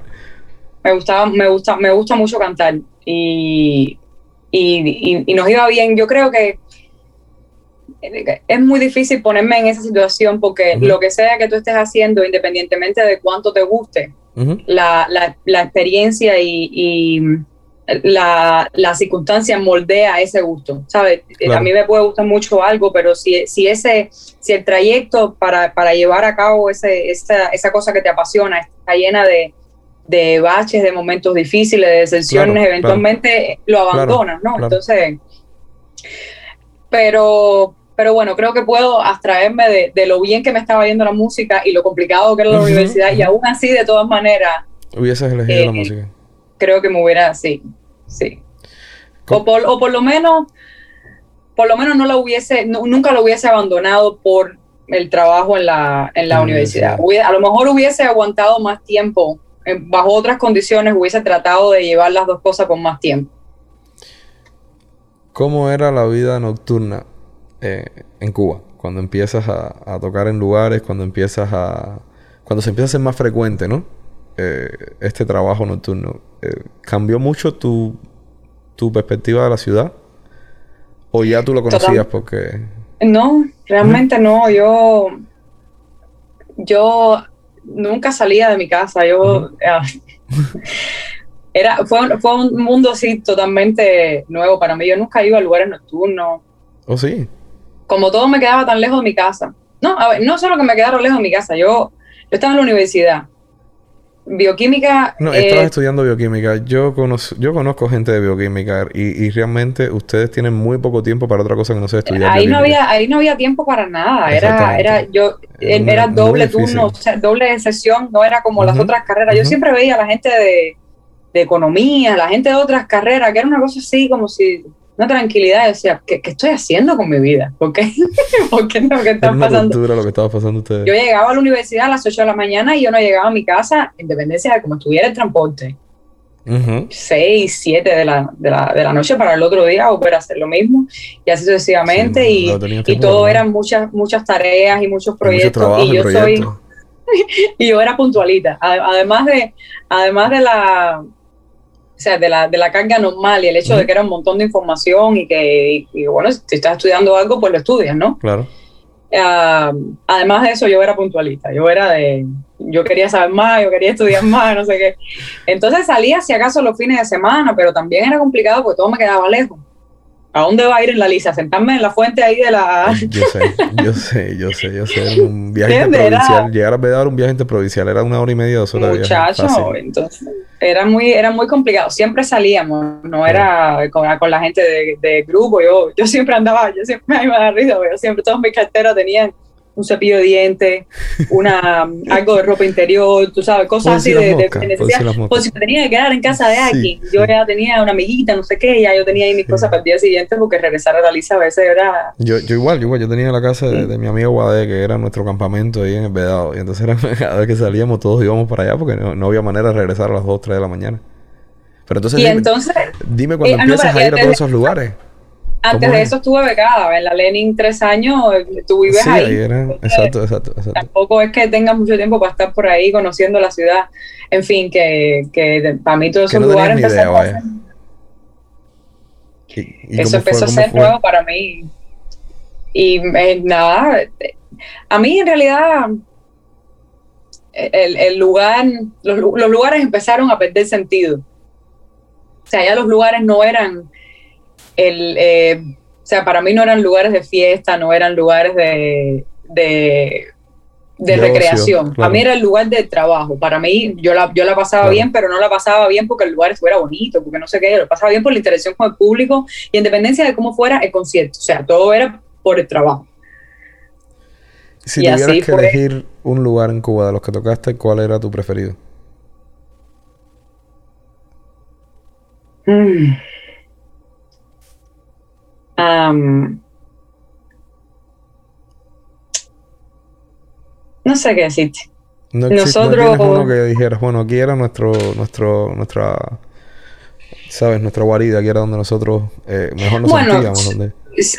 Me gustaba, me gusta, me gusta mucho cantar y, y, nos iba bien. Yo creo que es muy difícil ponerme en esa situación porque lo que sea que tú estés haciendo, independientemente de cuánto te guste, la, la, experiencia y, la, la, circunstancia moldea ese gusto, ¿sabes? A mí me puede gustar mucho algo, pero si, si, ese, si el trayecto para, para llevar a cabo ese, esa, esa cosa que te apasiona está llena de, de baches, de momentos difíciles, de decepciones, eventualmente lo abandonas, ¿no? Entonces, pero, pero bueno, creo que puedo abstraerme de, lo bien que me estaba yendo la música y lo complicado que era la universidad y aún así, de todas maneras... Hubieses elegido la eh, música. Creo que me hubiera, sí, sí. O por, o por, lo menos, por lo menos no lo hubiese, nunca lo hubiese abandonado por el trabajo en la, en la universidad. A lo mejor hubiese aguantado más tiempo bajo otras condiciones hubiese tratado de llevar las dos cosas con más tiempo. ¿Cómo era la vida nocturna eh, en Cuba? Cuando empiezas a, tocar en lugares, cuando empiezas a... Cuando se empieza a ser más frecuente, ¿no? Eh, este trabajo nocturno. Eh, ¿Cambió mucho tu, tu perspectiva de la ciudad? ¿O ya tú lo conocías porque...? No, realmente no. Yo... Yo nunca salía de mi casa. Yo. (laughs) Era, fue, fue un mundo así totalmente nuevo para mí. Yo nunca iba a lugares nocturnos. ¿Oh, sí? Como todo me quedaba tan lejos de mi casa. No, a ver, no solo que me quedara lejos de mi casa. Yo, yo estaba en la universidad bioquímica. No, estabas eh, estudiando bioquímica. Yo conozco, yo conozco gente de bioquímica y, realmente ustedes tienen muy poco tiempo para otra cosa que no sea estudiar. Ahí no había, ahí no había tiempo para nada. Era, era, yo, era doble turno, doble sesión, no era como las otras carreras. Yo siempre veía a la gente de, de economía, la gente de otras carreras, que era una cosa así como si una tranquilidad. decía, ¿qué, ¿qué, estoy haciendo con mi vida? ¿Por qué? (laughs) ¿Por qué no? ¿Qué está pasando? lo que estaba pasando ustedes. Yo llegaba a la universidad a las 8 de la mañana y yo no llegaba a mi casa en dependencia de cómo estuviera el transporte. 6, 7 de la, de, la, de la noche para el otro día volver a hacer lo mismo y así sucesivamente y, y todo eran muchas muchas tareas y muchos proyectos y yo soy (laughs) y yo era puntualita además de además de la o sea, de la, de la carga normal y el hecho de que era un montón de información y que, bueno, si estás estudiando algo, pues lo estudias, ¿no? Claro. Ah, además de eso, yo era puntualista, yo era de, yo quería saber más, yo quería estudiar (laughs) más, no sé qué. Entonces salía si acaso los fines de semana, pero también era complicado porque todo me quedaba lejos. ¿A dónde va a ir en la lisa? ¿Sentarme en la fuente ahí de la...? Yo sé, yo sé, yo sé, yo sé. Un viaje interprovincial. Llegar a dar un viaje interprovincial era una hora y media, dos horas Muchacho, entonces era muy, era muy complicado. Siempre salíamos, no era con, la gente de, de, grupo. Yo, yo siempre andaba, yo siempre (laughs) me iba a dar risa, pero siempre todas mis carteras tenían un cepillo de dientes, una, (laughs) algo de ropa interior, tú sabes, cosas así de, necesidad. Pues si me tenía que quedar en casa de alguien, yo ya tenía una amiguita, no sé qué, ya yo tenía ahí mis cosas para el día siguiente porque regresar a la lisa a veces era... Yo, yo igual, yo igual, yo tenía la casa de, mi amigo Guadé, que era nuestro campamento ahí en el Vedado, y entonces era, (laughs) cada vez que salíamos todos íbamos para allá porque no, había manera de regresar a las 2, 3 de la mañana. Pero entonces, y dime, entonces, dime cuando eh, empiezas a ir a todos esos lugares. Antes de eso estuve becada, en la Lenin tres años, tú vives sí, ahí. Era, exacto, exacto, exacto, Tampoco es que tengas mucho tiempo para estar por ahí conociendo la ciudad. En fin, que, que para mí todos esos no lugares idea, a Eso empezó a ser nuevo para mí. Y eh, nada, a mí en realidad el, el lugar, los, los lugares empezaron a perder sentido. O sea, ya los lugares no eran el, eh, o sea, para mí no eran lugares de fiesta, no eran lugares de, de, recreación. Para mí era el lugar de trabajo. Para mí, yo la, yo la pasaba bien, pero no la pasaba bien porque el lugar fuera bonito, porque no sé qué. Lo pasaba bien por la interacción con el público y en dependencia de cómo fuera el concierto. O sea, todo era por el trabajo. Si tuvieras que elegir un lugar en Cuba de los que tocaste, ¿cuál era tu preferido? Mm no sé qué decirte. No Nosotros. No uno que dijeras, bueno, aquí era nuestro, nuestro, nuestra, sabes, nuestra guarida, aquí era donde nosotros eh, mejor nos sentíamos.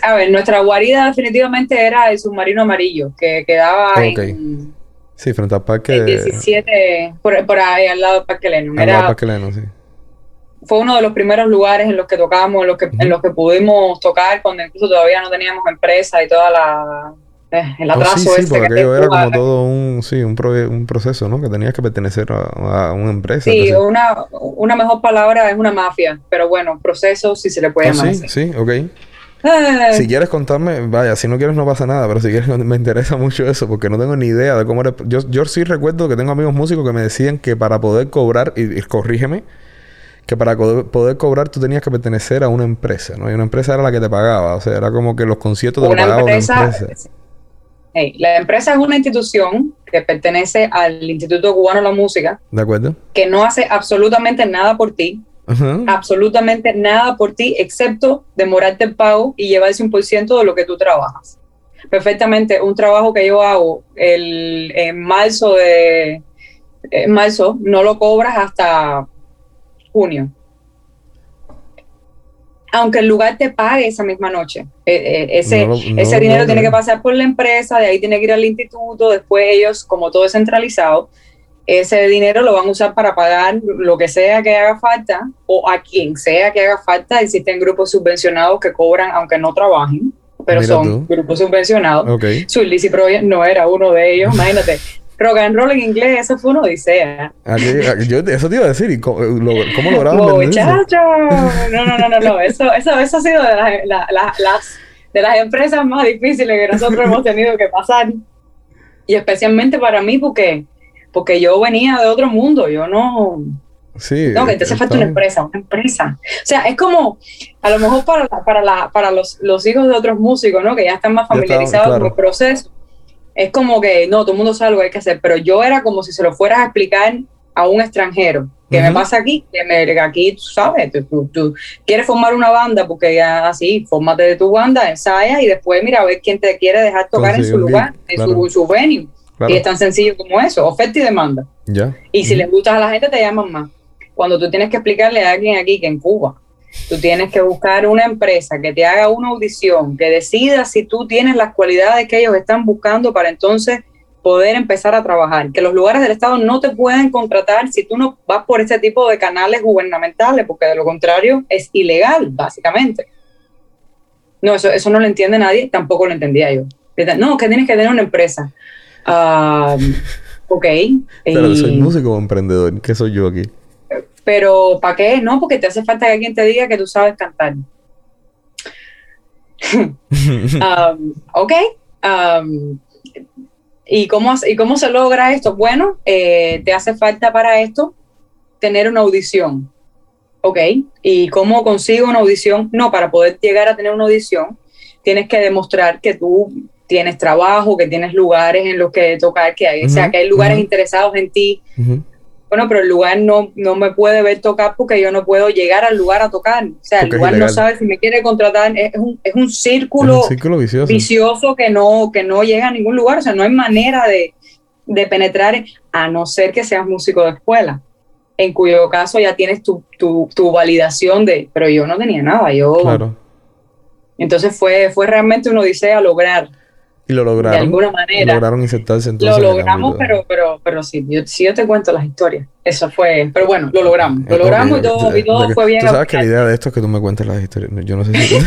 a ver, nuestra guarida definitivamente era el submarino amarillo, que quedaba en... Sí, frente al parque... 17, por, ahí, al lado del Parque Leno. Al lado del Parque Leno, sí. Fue uno de los primeros lugares en los que tocábamos, en los que, en los que pudimos tocar, cuando incluso todavía no teníamos empresa y toda la eh, el oh, atraso sí, sí, porque aquello era como todo un, sí, un, un, proceso, ¿no? Que tenías que pertenecer a, una empresa. Sí, una, una mejor palabra es una mafia, pero bueno, proceso sí se le puede oh, llamar. sí, sí, ok. Eh. Si quieres contarme, vaya, si no quieres no pasa nada, pero si quieres (laughs) me interesa mucho eso porque no tengo ni idea de cómo era. Yo, yo sí recuerdo que tengo amigos músicos que me decían que para poder cobrar, y, corrígeme, que para poder cobrar tú tenías que pertenecer a una empresa, ¿no? Y una empresa era la que te pagaba, o sea, era como que los conciertos te pagaban una empresa la empresa es una institución que pertenece al Instituto Cubano de la Música. De acuerdo. Que no hace absolutamente nada por ti. Absolutamente nada por ti, excepto demorarte el pago y llevarse un por ciento de lo que tú trabajas. Perfectamente, un trabajo que yo hago el, en marzo de en marzo, no lo cobras hasta junio aunque el lugar te pague esa misma noche. Eh, eh, ese ese dinero tiene que pasar por la empresa, de ahí tiene que ir al instituto, después ellos, como todo es centralizado, ese dinero lo van a usar para pagar lo que sea que haga falta o a quien sea que haga falta. Existen grupos subvencionados que cobran aunque no trabajen, pero son grupos subvencionados. Okay. Project no era uno de ellos, imagínate. Rock and roll en inglés, eso fue una odisea. yo, eso te iba a decir, ¿y cómo, lo, cómo lograron Muchacho, no, no, no, no, no, eso, eso, eso ha sido de las, las, de las empresas más difíciles que nosotros hemos tenido que pasar. Y especialmente para mí, porque, porque yo venía de otro mundo, yo no... Sí, no, que hace falta una empresa, una empresa. O sea, es como, a lo mejor para, para, la, para los, los hijos de otros músicos, ¿no? Que ya están más familiarizados con el proceso es como que no, todo el mundo sabe lo que hay que hacer, pero yo era como si se lo fueras a explicar a un extranjero. ¿Qué me pasa aquí? Que me, aquí, tú sabes, tú, quieres formar una banda porque ya así, fórmate de tu banda, ensaya y después mira a ver quién te quiere dejar tocar en su lugar, en su, su, venue. Y es tan sencillo como eso, oferta y demanda. Ya. Y si le gustas a la gente, te llaman más. Cuando tú tienes que explicarle a alguien aquí que en Cuba Tú tienes que buscar una empresa que te haga una audición, que decida si tú tienes las cualidades que ellos están buscando para entonces poder empezar a trabajar. Que los lugares del Estado no te pueden contratar si tú no vas por ese tipo de canales gubernamentales, porque de lo contrario es ilegal, básicamente. No, eso, eso no lo entiende nadie, tampoco lo entendía yo. No, que tienes que tener una empresa. Uh, ok. Pero soy músico o emprendedor, ¿qué soy yo aquí? Pero ¿para qué? No, porque te hace falta que alguien te diga que tú sabes cantar. (laughs) Um, ok. Um, ¿y, cómo, ¿Y cómo se logra esto? Bueno, eh, te hace falta para esto tener una audición. ¿Ok? ¿Y cómo consigo una audición? No, para poder llegar a tener una audición, tienes que demostrar que tú tienes trabajo, que tienes lugares en los que tocar, que hay, o sea, que hay lugares interesados en ti bueno, pero el lugar no, no me puede ver tocar porque yo no puedo llegar al lugar a tocar. O sea, el lugar no sabe si me quiere contratar. Es un, es un círculo, vicioso. que, no, que no llega a ningún lugar. O sea, no hay manera de, de penetrar a no ser que seas músico de escuela, en cuyo caso ya tienes tu, tu, tu validación de, pero yo no tenía nada. Yo, claro. Entonces fue, fue realmente una odisea lograr y lo lograron. De alguna manera. Lograron insertarse entonces. Lo logramos, pero, pero, pero sí, yo, yo te cuento las historias. Eso fue. Pero bueno, lo logramos. Lo logramos y todo, y todo fue bien. Tú sabes que la idea de esto es que tú me cuentes las historias. Yo no sé si. (laughs)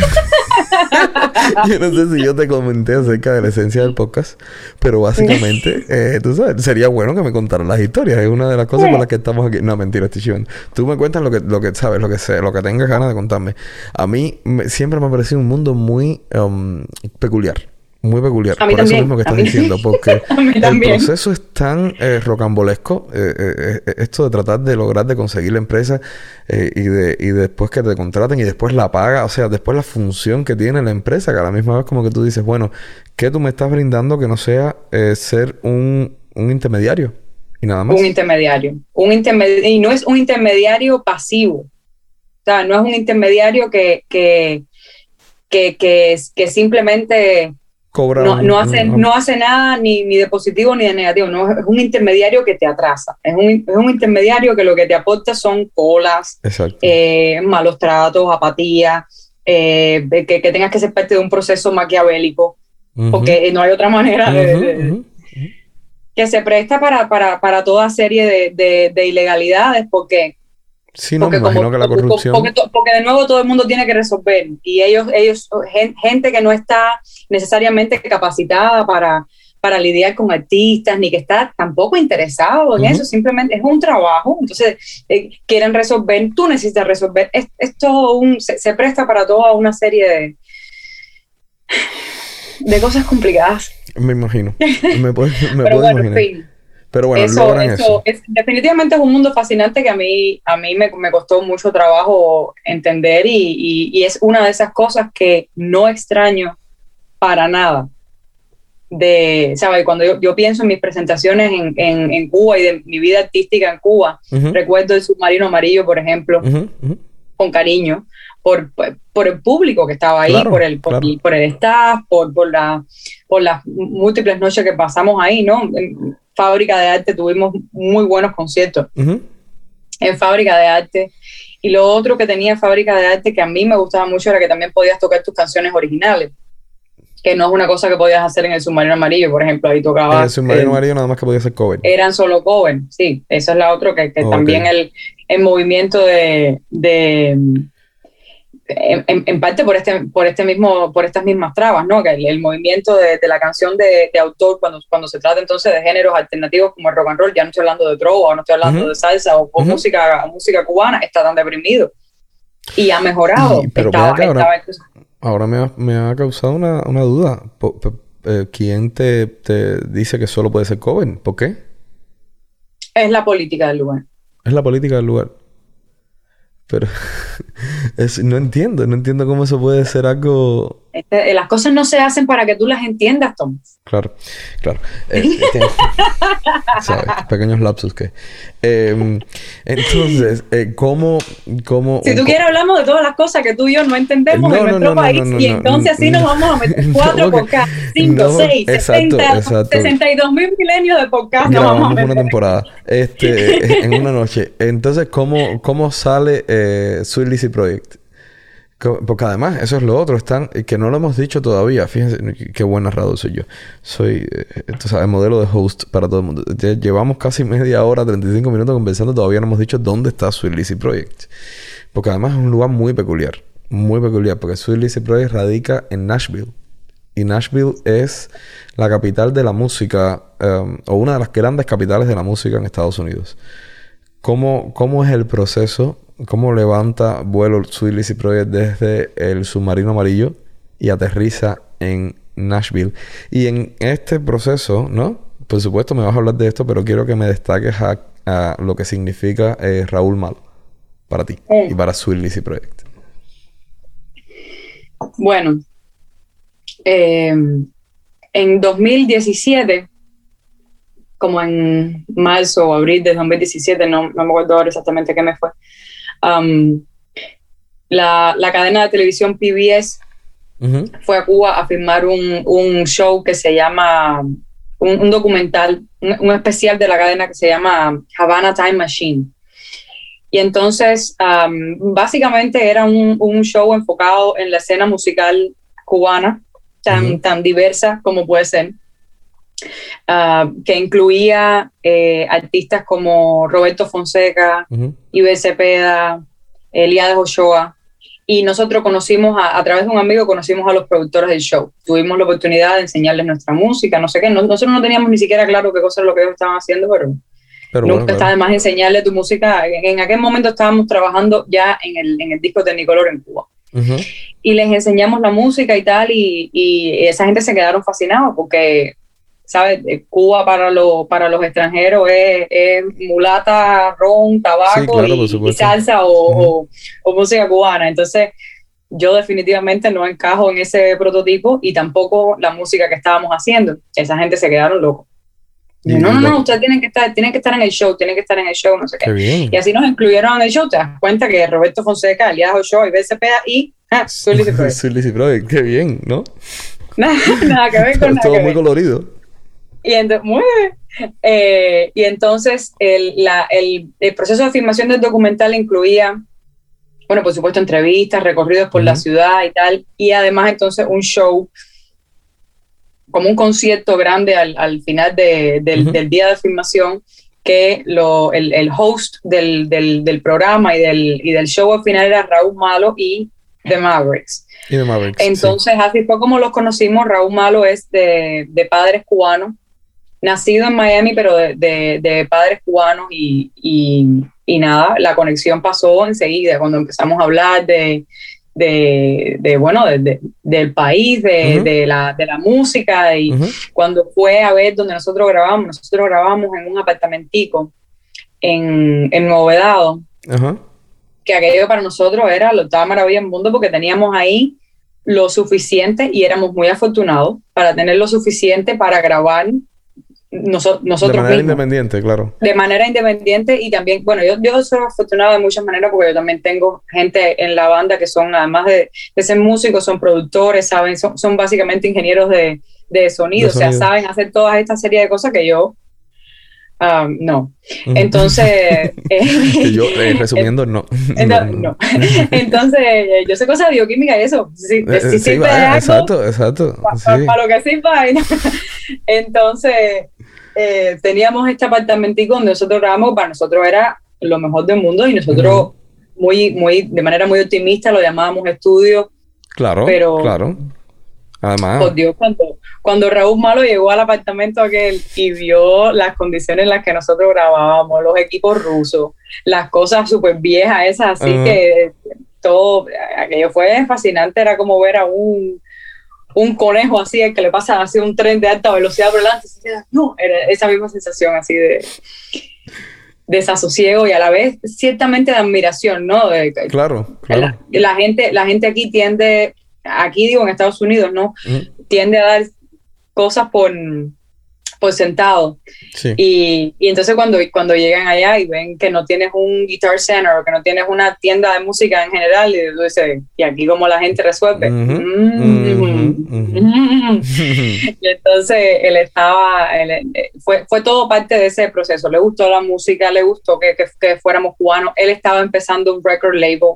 (laughs) yo no sé si yo te comenté acerca de la esencia del podcast, pero básicamente, (laughs) eh, tú sabes, sería bueno que me contaras las historias. Es una de las cosas por las que estamos aquí. No, mentira, estoy chivando. Tú me cuentas lo que, lo que sabes, lo que sé, lo que tengas ganas de contarme. A mí siempre me ha parecido un mundo muy um, peculiar muy peculiar. por eso mismo que estás diciendo, porque (laughs) el proceso es tan eh, rocambolesco, eh, eh, esto de tratar de lograr de conseguir la empresa y, de, y después que te contraten y después la paga, o sea, después la función que tiene la empresa, que a la misma vez como que tú dices, bueno, ¿qué tú me estás brindando que no sea ser un, un, intermediario? Y nada más. Un intermediario. Un intermediario y no es un intermediario pasivo. O sea, no es un intermediario que, que, que, que, que simplemente no, no, hace, no hace nada ni, ni de positivo ni de negativo, no, es un intermediario que te atrasa, es un, es un intermediario que lo que te aporta son colas, eh, malos tratos, apatía, eh, que, que, tengas que ser parte de un proceso maquiavélico, porque no hay otra manera de, que se presta para, para, para toda serie de, de, ilegalidades, porque Sí, no, porque me imagino que la corrupción. Porque, porque, de nuevo todo el mundo tiene que resolver y ellos, ellos, gente que no está necesariamente capacitada para, para lidiar con artistas, ni que está tampoco interesado en eso, simplemente es un trabajo, entonces eh, quieren resolver, tú necesitas resolver, es, un, se, presta para toda una serie de, de cosas complicadas. Me imagino, (laughs) me puedo, me puedo imaginar. Pero bueno, eso, eso. definitivamente es un mundo fascinante que a mí, a mí me, me costó mucho trabajo entender y, y, es una de esas cosas que no extraño para nada de, ¿sabes? Cuando yo, yo, pienso en mis presentaciones en, en, en, Cuba y de mi vida artística en Cuba, recuerdo el submarino amarillo, por ejemplo, con cariño, por, por, el público que estaba ahí, por, el, por, por, el staff, por, por, la, por las múltiples noches que pasamos ahí, ¿no? Fábrica de Arte tuvimos muy buenos conciertos. En Fábrica de Arte. Y lo otro que tenía Fábrica de Arte que a mí me gustaba mucho era que también podías tocar tus canciones originales que no es una cosa que podías hacer en el submarino amarillo, por ejemplo, ahí tocaba. En el submarino amarillo nada más que podía ser cover. Eran solo cover, sí. Esa es la otra que, también el, el, movimiento de, de en, parte por este, por este mismo, por estas mismas trabas, ¿no? Que el, movimiento de, la canción de, autor cuando, cuando se trata entonces de géneros alternativos como el rock and roll, ya no estoy hablando de trova, o no estoy hablando de salsa o, música, música cubana, está tan deprimido. Y ha mejorado. pero Ahora me ha, me ha causado una, una duda. Eh, ¿Quién te, te, dice que solo puede ser cover? ¿Por qué? Es la política del lugar. Es la política del lugar. Pero (laughs) no entiendo, no entiendo cómo eso puede ser algo este, las cosas no se hacen para que tú las entiendas, Tom. Claro, claro. Eh, este, (laughs) Pequeños lapsus que. Em, entonces, eh, ¿cómo, ¿cómo, Si tú quieres, hablamos de todas las cosas que tú y yo no entendemos en nuestro país. y entonces, así nos vamos a meter cuatro podcast, cinco, seis, sesenta, sesenta y dos mil milenios de podcast. No vamos a meter. una temporada. Este, (laughs) en una noche. Entonces, ¿cómo, cómo sale eh, Sweet Lizzy Project? Porque además, eso es lo otro, están, que no lo hemos dicho todavía. Fíjense qué buen narrador soy yo. Soy, eh, tú sabes, modelo de host para todo el mundo. Llevamos casi media hora, 35 minutos conversando, todavía no hemos dicho dónde está Sweet Lizzy Project. Porque además es un lugar muy peculiar. Muy peculiar, porque Sweet Lizzy Project radica en Nashville. Y Nashville es la capital de la música, um, o una de las grandes capitales de la música en Estados Unidos. ¿Cómo, cómo es el proceso cómo levanta vuelo Lizzy Project desde el submarino amarillo y aterriza en Nashville. Y en este proceso, ¿no? Por supuesto me vas a hablar de esto, pero quiero que me destaques a, lo que significa eh, Raúl Malo para ti y para Sweet Lizzy Project. Bueno, eh, en 2017, como en marzo o abril de 2017, no, no me acuerdo ahora exactamente qué me fue, la, la, cadena de televisión PBS fue a Cuba a filmar un, un show que se llama, un, documental, un, especial de la cadena que se llama Havana Time Machine. Y entonces, básicamente era un, un, show enfocado en la escena musical cubana, tan, tan diversa como puede ser. Ah, que incluía eh, artistas como Roberto Fonseca, uh Cepeda, Elías Ochoa. Y nosotros conocimos, a, través de un amigo, conocimos a los productores del show. Tuvimos la oportunidad de enseñarles nuestra música, no sé qué. nosotros no teníamos ni siquiera claro qué cosa es lo que ellos estaban haciendo, pero, nunca está de más enseñarle tu música. En, aquel momento estábamos trabajando ya en el, en el disco Technicolor en Cuba. Y les enseñamos la música y tal, y, y esa gente se quedaron fascinados porque ¿sabes? Cuba para, lo, para los extranjeros es, mulata, ron, tabaco y, salsa o, música cubana. Entonces, yo definitivamente no encajo en ese prototipo y tampoco la música que estábamos haciendo. Esa gente se quedaron locos. no, no, no, ustedes tienen que estar, tienen que estar en el show, tienen que estar en el show, no sé qué. Y así nos incluyeron en el show. Te das cuenta que Roberto Fonseca, Alias Ochoa y BCP y ah, soy Lizzy (laughs) Qué bien, ¿no? nada, (laughs) nada que ver con nada. Todo muy colorido. Y, eh, y entonces el, la, el, el, proceso de filmación del documental incluía bueno, por supuesto, entrevistas, recorridos por la ciudad y tal, y además entonces un show como un concierto grande al, final del, día de filmación, que lo, el, host del, programa y del, y del show al final era Raúl Malo y The Mavericks. Entonces, así fue como los conocimos. Raúl Malo es de, padres cubanos, nacido en Miami, pero de, padres cubanos y, y, nada, la conexión pasó enseguida cuando empezamos a hablar de, de, bueno, del país, de, la, la música y cuando fue a ver donde nosotros grabamos, nosotros grabamos en un apartamentico en, en Novedado, que aquello para nosotros era lo estaba maravilla en mundo porque teníamos ahí lo suficiente y éramos muy afortunados para tener lo suficiente para grabar nosotros De manera independiente, claro. De manera independiente y también, bueno, yo, yo soy afortunado de muchas maneras porque yo también tengo gente en la banda que son, además de, ser músicos, son productores, saben, son, son básicamente ingenieros de, de sonido, o sea, saben hacer toda esta serie de cosas que yo Um, no. Entonces. (laughs) Eh, yo, eh, resumiendo, no. (laughs) no. Entonces, yo sé cosas de bioquímica y eso. Si, eh, si sí, exacto, exacto. Para lo que sirva. (laughs) Entonces, teníamos este apartamentico donde nosotros grabamos, para nosotros era lo mejor del mundo y nosotros, muy, muy, de manera muy optimista, lo llamábamos estudio. Claro, pero, claro. Además. Por Dios, cuando, cuando Raúl Malo llegó al apartamento aquel y vio las condiciones en las que nosotros grabábamos, los equipos rusos, las cosas súper viejas esas, así que todo, aquello fue fascinante, era como ver a un, un conejo así, el que le pasa así un tren de alta velocidad por delante, no, era esa misma sensación así de desasosiego y a la vez ciertamente de admiración, ¿no? claro, claro. la, gente, la gente aquí tiende aquí digo en Estados Unidos, ¿no? Tiende a dar cosas por, por sentado. Y, y, entonces cuando, cuando llegan allá y ven que no tienes un Guitar Center o que no tienes una tienda de música en general, y tú dices, y aquí como la gente resuelve. Mm. (laughs) y entonces él estaba, eh, fue, fue todo parte de ese proceso. Le gustó la música, le gustó que, que, que fuéramos cubanos. Él estaba empezando un record label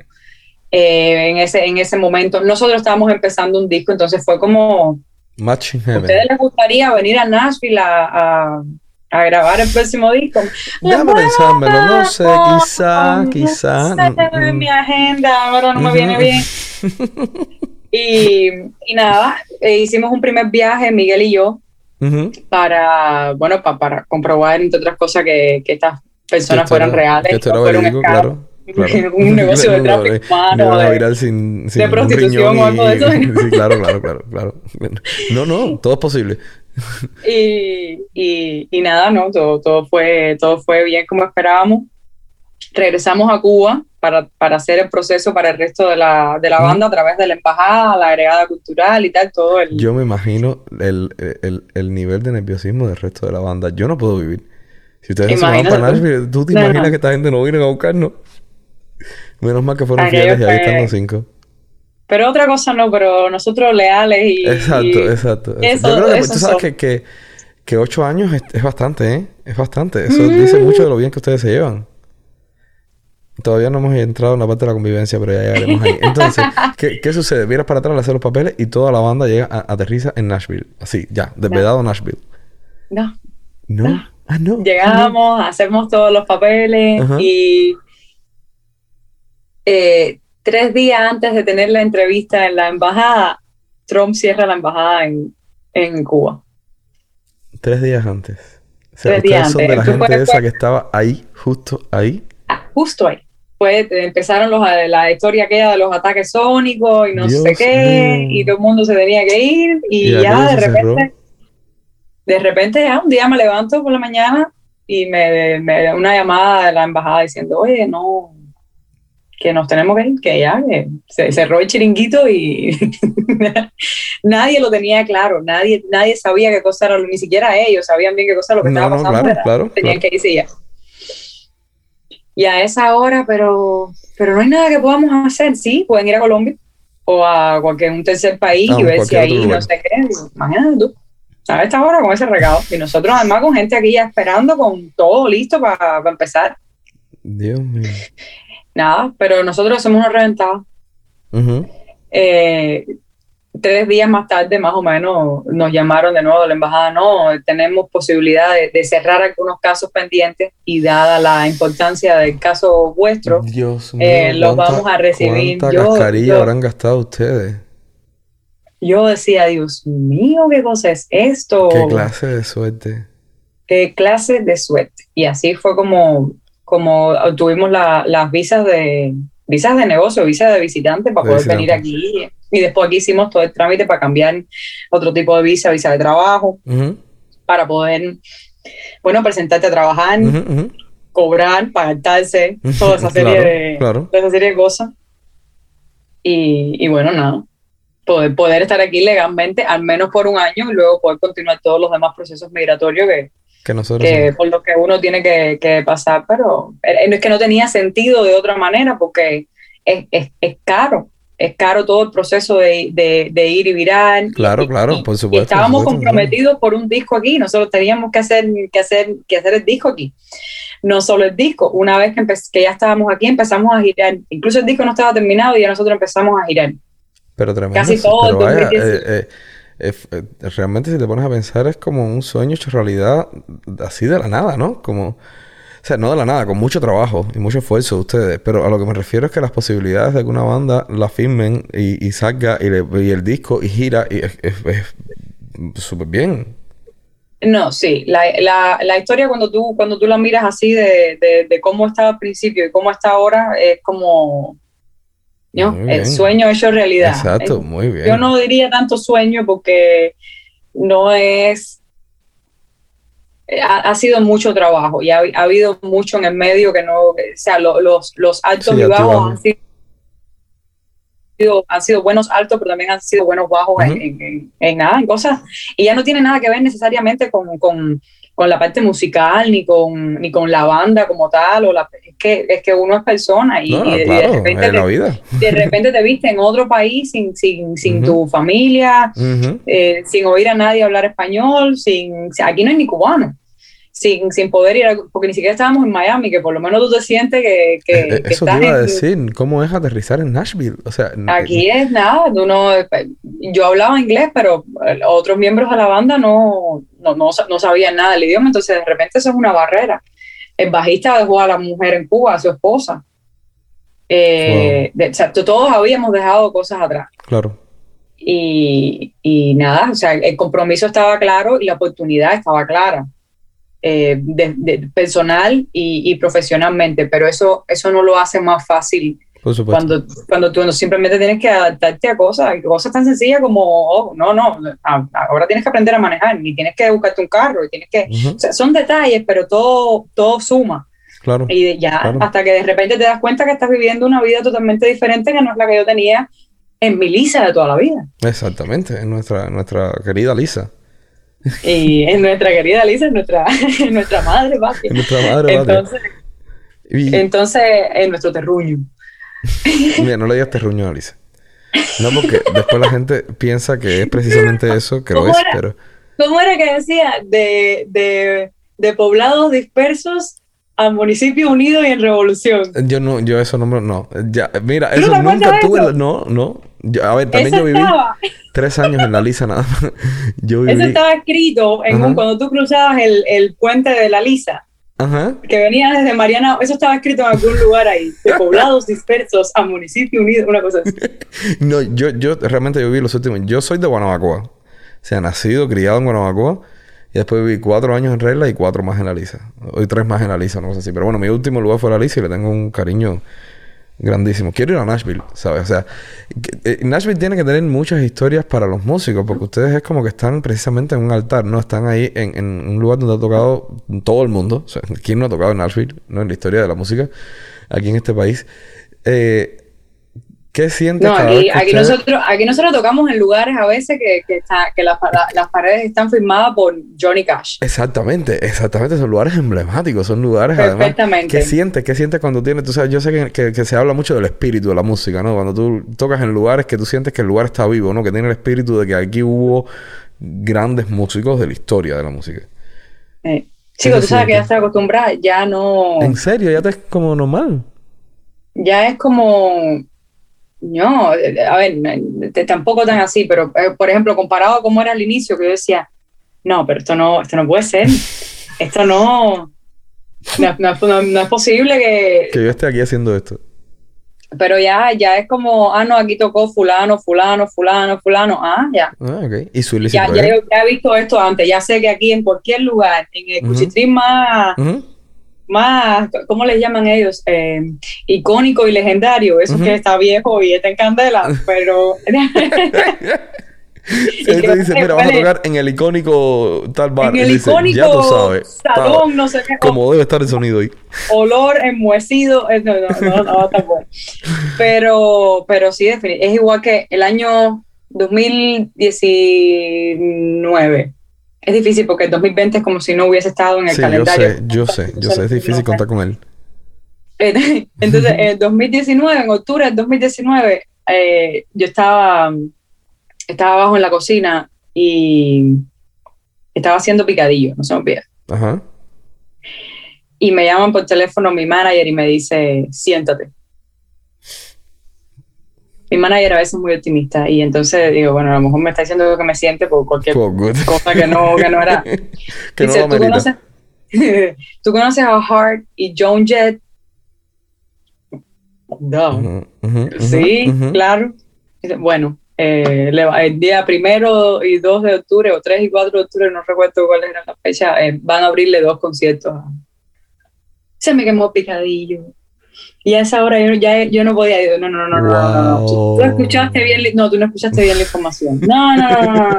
eh, en, ese, en ese momento. Nosotros estábamos empezando un disco, entonces fue como... Match ¿Ustedes les gustaría venir a Nashville a, a, grabar el próximo disco? Déjame pensármelo, no sé, quizá, quizá. No sé, mm, mi agenda ahora no me viene bien. (laughs) y, y, nada, eh, hicimos un primer viaje, Miguel y yo, para, bueno, para comprobar, entre otras cosas, que, que estas personas fueran reales. Que esto era verídico, claro. (laughs) un negocio de (laughs) tráfico humano, de, prostitución o algo de eso. (laughs) sí, claro, claro, claro, claro. No, no, todo es posible. y, y, y, nada, ¿no? Todo, todo, fue, todo fue bien como esperábamos. Regresamos a Cuba para, para hacer el proceso para el resto de la, de la banda a través de la embajada, la agregada cultural y tal, todo el... Yo me imagino el, el, el nivel de nerviosismo del resto de la banda. Yo no puedo vivir. Si ustedes se van para Nashville, ¿tú te imaginas que esta gente no viene a buscarnos? Menos mal que fueron fieles y ahí están los cinco. Pero otra cosa no, pero nosotros leales y... Exacto, exacto. Eso, Yo creo que tú sabes que, que, que, ocho años es, bastante, ¿eh? Es bastante. Eso dice mucho de lo bien que ustedes se llevan. Todavía no hemos entrado en la parte de la convivencia, pero ya llegaremos ahí. Entonces, (laughs) ¿qué, ¿qué, sucede? Miras para atrás, le haces los papeles y toda la banda llega, a, aterriza en Nashville. Así, ya, desvedado no. Nashville. No. ¿No? Ah, no. Llegamos, hacemos todos los papeles y eh, tres días antes de tener la entrevista en la embajada, Trump cierra la embajada en, en Cuba. Tres días antes. tres días son de la gente esa que estaba ahí, justo ahí. Ah, justo ahí. Pues empezaron los, la historia aquella de los ataques sónicos y no sé qué, y todo el mundo se tenía que ir, y, ya de repente, de repente ya un día me levanto por la mañana y me, me una llamada de la embajada diciendo, oye, no, que nos tenemos que ir, que ya se cerró el chiringuito y (laughs) nadie lo tenía claro, nadie, nadie sabía qué cosa era, ni siquiera ellos sabían bien qué cosa era lo que estaba pasando. tenían que irse ya. Y a esa hora, pero, pero no hay nada que podamos hacer, sí, pueden ir a Colombia o a cualquier un tercer país y ver si ahí no sé qué. Imagínate tú. A esta hora con ese recado. Y nosotros además con gente aquí ya esperando con todo listo para empezar. Dios mío. Nada, pero nosotros hacemos una reventada. Eh, tres días más tarde, más o menos, nos llamaron de nuevo de la embajada, no, tenemos posibilidad de, cerrar algunos casos pendientes y dada la importancia del caso vuestro, Dios eh, los vamos a recibir. ¿Cuánta cascarilla habrán gastado ustedes? Yo decía, Dios mío, ¿qué cosa es esto? ¿Qué clase de suerte? ¿Qué clase de suerte? Y así fue como, como tuvimos las visas de, visas de negocio, visas de visitante para poder venir aquí. Y después aquí hicimos todo el trámite para cambiar otro tipo de visa, visa de trabajo, para poder, bueno, presentarte a trabajar, cobrar, pagar toda esa serie, de, toda esa serie de cosas. Y, y, bueno, nada, poder, poder estar aquí legalmente, al menos por un año, y luego poder continuar todos los demás procesos migratorios que, que, nosotros por lo que uno tiene que, que, pasar, pero es que no tenía sentido de otra manera porque es, es, es caro, es caro todo el proceso de, de, de ir y virar. Claro, claro, por supuesto. estábamos comprometidos por un disco aquí, nosotros teníamos que hacer, que, hacer, que hacer el disco aquí. No solo el disco, una vez que, que ya estábamos aquí empezamos a girar, incluso el disco no estaba terminado y ya nosotros empezamos a girar. Pero tremendo. Casi todo. Eh, eh, realmente si te pones a pensar es como un sueño hecho realidad así de la nada, ¿no? Como, o sea, no de la nada, con mucho trabajo y mucho esfuerzo de ustedes, pero a lo que me refiero es que las posibilidades de que una banda la firmen y, salga y, el disco y gira y es súper bien. No, sí, la, la, la, historia cuando tú, cuando tú la miras así de, de, de cómo estaba al principio y cómo está ahora es como el sueño hecho realidad. Exacto, muy bien. Yo no diría tanto sueño porque no es... Ha, sido mucho trabajo y ha, habido mucho en el medio que no... O sea, los, los altos y bajos han sido, han sido buenos altos, pero también han sido buenos bajos en, en, nada, en cosas. Y ya no tiene nada que ver necesariamente con, con con la parte musical, ni con, ni con la banda como tal, o la, es, que, es que uno es persona y, de, repente te, de repente te viste en otro país sin, sin, sin tu familia, eh, sin oír a nadie hablar español, sin, aquí no hay ni cubano sin, sin poder ir, porque ni siquiera estábamos en Miami, que por lo menos tú te sientes que, que, eh, eh, Eso te iba a decir, ¿cómo es aterrizar en Nashville? O sea, aquí es nada, uno, yo hablaba inglés, pero eh, otros miembros de la banda no, no, no, sabían nada del idioma, entonces de repente eso es una barrera. El bajista dejó a la mujer en Cuba, a su esposa. Eh, todos habíamos dejado cosas atrás. Claro. Y, y, nada, o sea, el compromiso estaba claro y la oportunidad estaba clara. Eh, de, personal y, profesionalmente, pero eso, eso no lo hace más fácil cuando, cuando tú simplemente tienes que adaptarte a cosas, cosas tan sencillas como, oh, no, no, ahora tienes que aprender a manejar, y tienes que buscarte un carro, y tienes que, son detalles, pero todo, todo suma. Claro. Y ya, hasta que de repente te das cuenta que estás viviendo una vida totalmente diferente que no es la que yo tenía en mi Lisa de toda la vida. Exactamente, en nuestra, nuestra querida Lisa. (laughs) Y es nuestra querida Lisa, nuestra, (laughs) nuestra madre. Nuestra madre, Entonces, entonces, en nuestro terruño. (laughs) Mira, no le digas terruño a Lisa. No, porque después la gente piensa que es precisamente eso, que lo es, pero... ¿Cómo era que decía? De, de, de poblados dispersos a municipio unido y en revolución. Yo no, yo eso no, no. Ya, mira, eso nunca tuve, no, no. a ver, también yo viví tres años en la Lisa nada más. (laughs) Yo Eso estaba escrito en un, cuando tú cruzabas el, el, puente de la Lisa. Ajá. Que venía desde Mariana, eso estaba escrito en algún lugar ahí, de (laughs) poblados dispersos a municipio unido, una cosa así. (laughs) no, yo, yo realmente yo viví los últimos. Yo soy de Guanabacoa. O sea, nacido, criado en Guanabacoa. Y después viví cuatro años en Regla y cuatro más en la Lisa. Hoy tres más en la Lisa, no sé si. Pero bueno, mi último lugar fue la Lisa y le tengo un cariño grandísimo. Quiero ir a Nashville, ¿sabes? O sea, eh, Nashville tiene que tener muchas historias para los músicos, porque ustedes es como que están precisamente en un altar, ¿no? Están ahí en, en un lugar donde ha tocado todo el mundo. O sea, ¿quién no ha tocado en Nashville, ¿no? En la historia de la música, aquí en este país. Eh, ¿Qué sientes? No, aquí, aquí, nosotros, aquí nosotros tocamos en lugares a veces que, que, está, que las, las paredes están firmadas por Johnny Cash. Exactamente, exactamente. Son lugares emblemáticos, son lugares además. ¿Qué sientes? ¿Qué sientes cuando tienes? Tú sabes, yo sé que, que, se habla mucho del espíritu de la música, ¿no? Cuando tú tocas en lugares que tú sientes que el lugar está vivo, ¿no? Que tiene el espíritu de que aquí hubo grandes músicos de la historia de la música. Eh. Chico, tú sabes que ya estás acostumbrada, ya no. ¿En serio? ¿Ya te es como normal? ya es como, no, a ver, tampoco tan así, pero eh, por ejemplo, comparado a cómo era al inicio, que yo decía, no, pero esto no, esto no puede ser, esto no, no, es posible que... Que yo esté aquí haciendo esto. Pero ya, ya es como, ah, no, aquí tocó fulano, fulano, fulano, fulano, ah, ya. Ah, ok. Y su ya, ya, ya, he visto esto antes, ya sé que aquí en cualquier lugar, en el uh más más, ¿cómo les llaman ellos? Eh, icónico y legendario, eso que está viejo y está en candela, (laughs) pero... Él (laughs) te dice, mira, vas a tocar en el icónico tal bar. En el icónico ya tú sabes, salón, no sé qué. Como debe estar el sonido ahí. Olor enmuecido. Eh, no, no, no, no, está bueno. Pero, pero sí, es igual que el año 2019 es difícil porque el 2020 es como si no hubiese estado en el calendario. Yo sé, yo sé, yo sé, es (laughs) difícil contar con él. Entonces, en 2019, en octubre del 2019, eh, yo estaba, estaba abajo en la cocina y estaba haciendo picadillo, no se me olvida. Ajá. Y me llaman por teléfono mi manager y me dice, siéntate mi manager a veces es muy optimista y entonces digo, bueno, a lo mejor me está diciendo que me siente por cualquier cosa que no, que no era. (laughs) que Dice, ¿tú, conoces, (laughs) ¿tú conoces a Hart y Joan Jett? No. sí, claro. Dice, bueno, eh, el día primero y 2 de octubre, o 3 y 4 de octubre, no recuerdo cuál era la fecha, eh, van a abrirle dos conciertos. Se me quemó picadillo. Y a esa hora yo, ya, yo no podía. No, no, no, no, no, no. Tú, escuchaste bien. No, tú no escuchaste bien la información. No, no, no,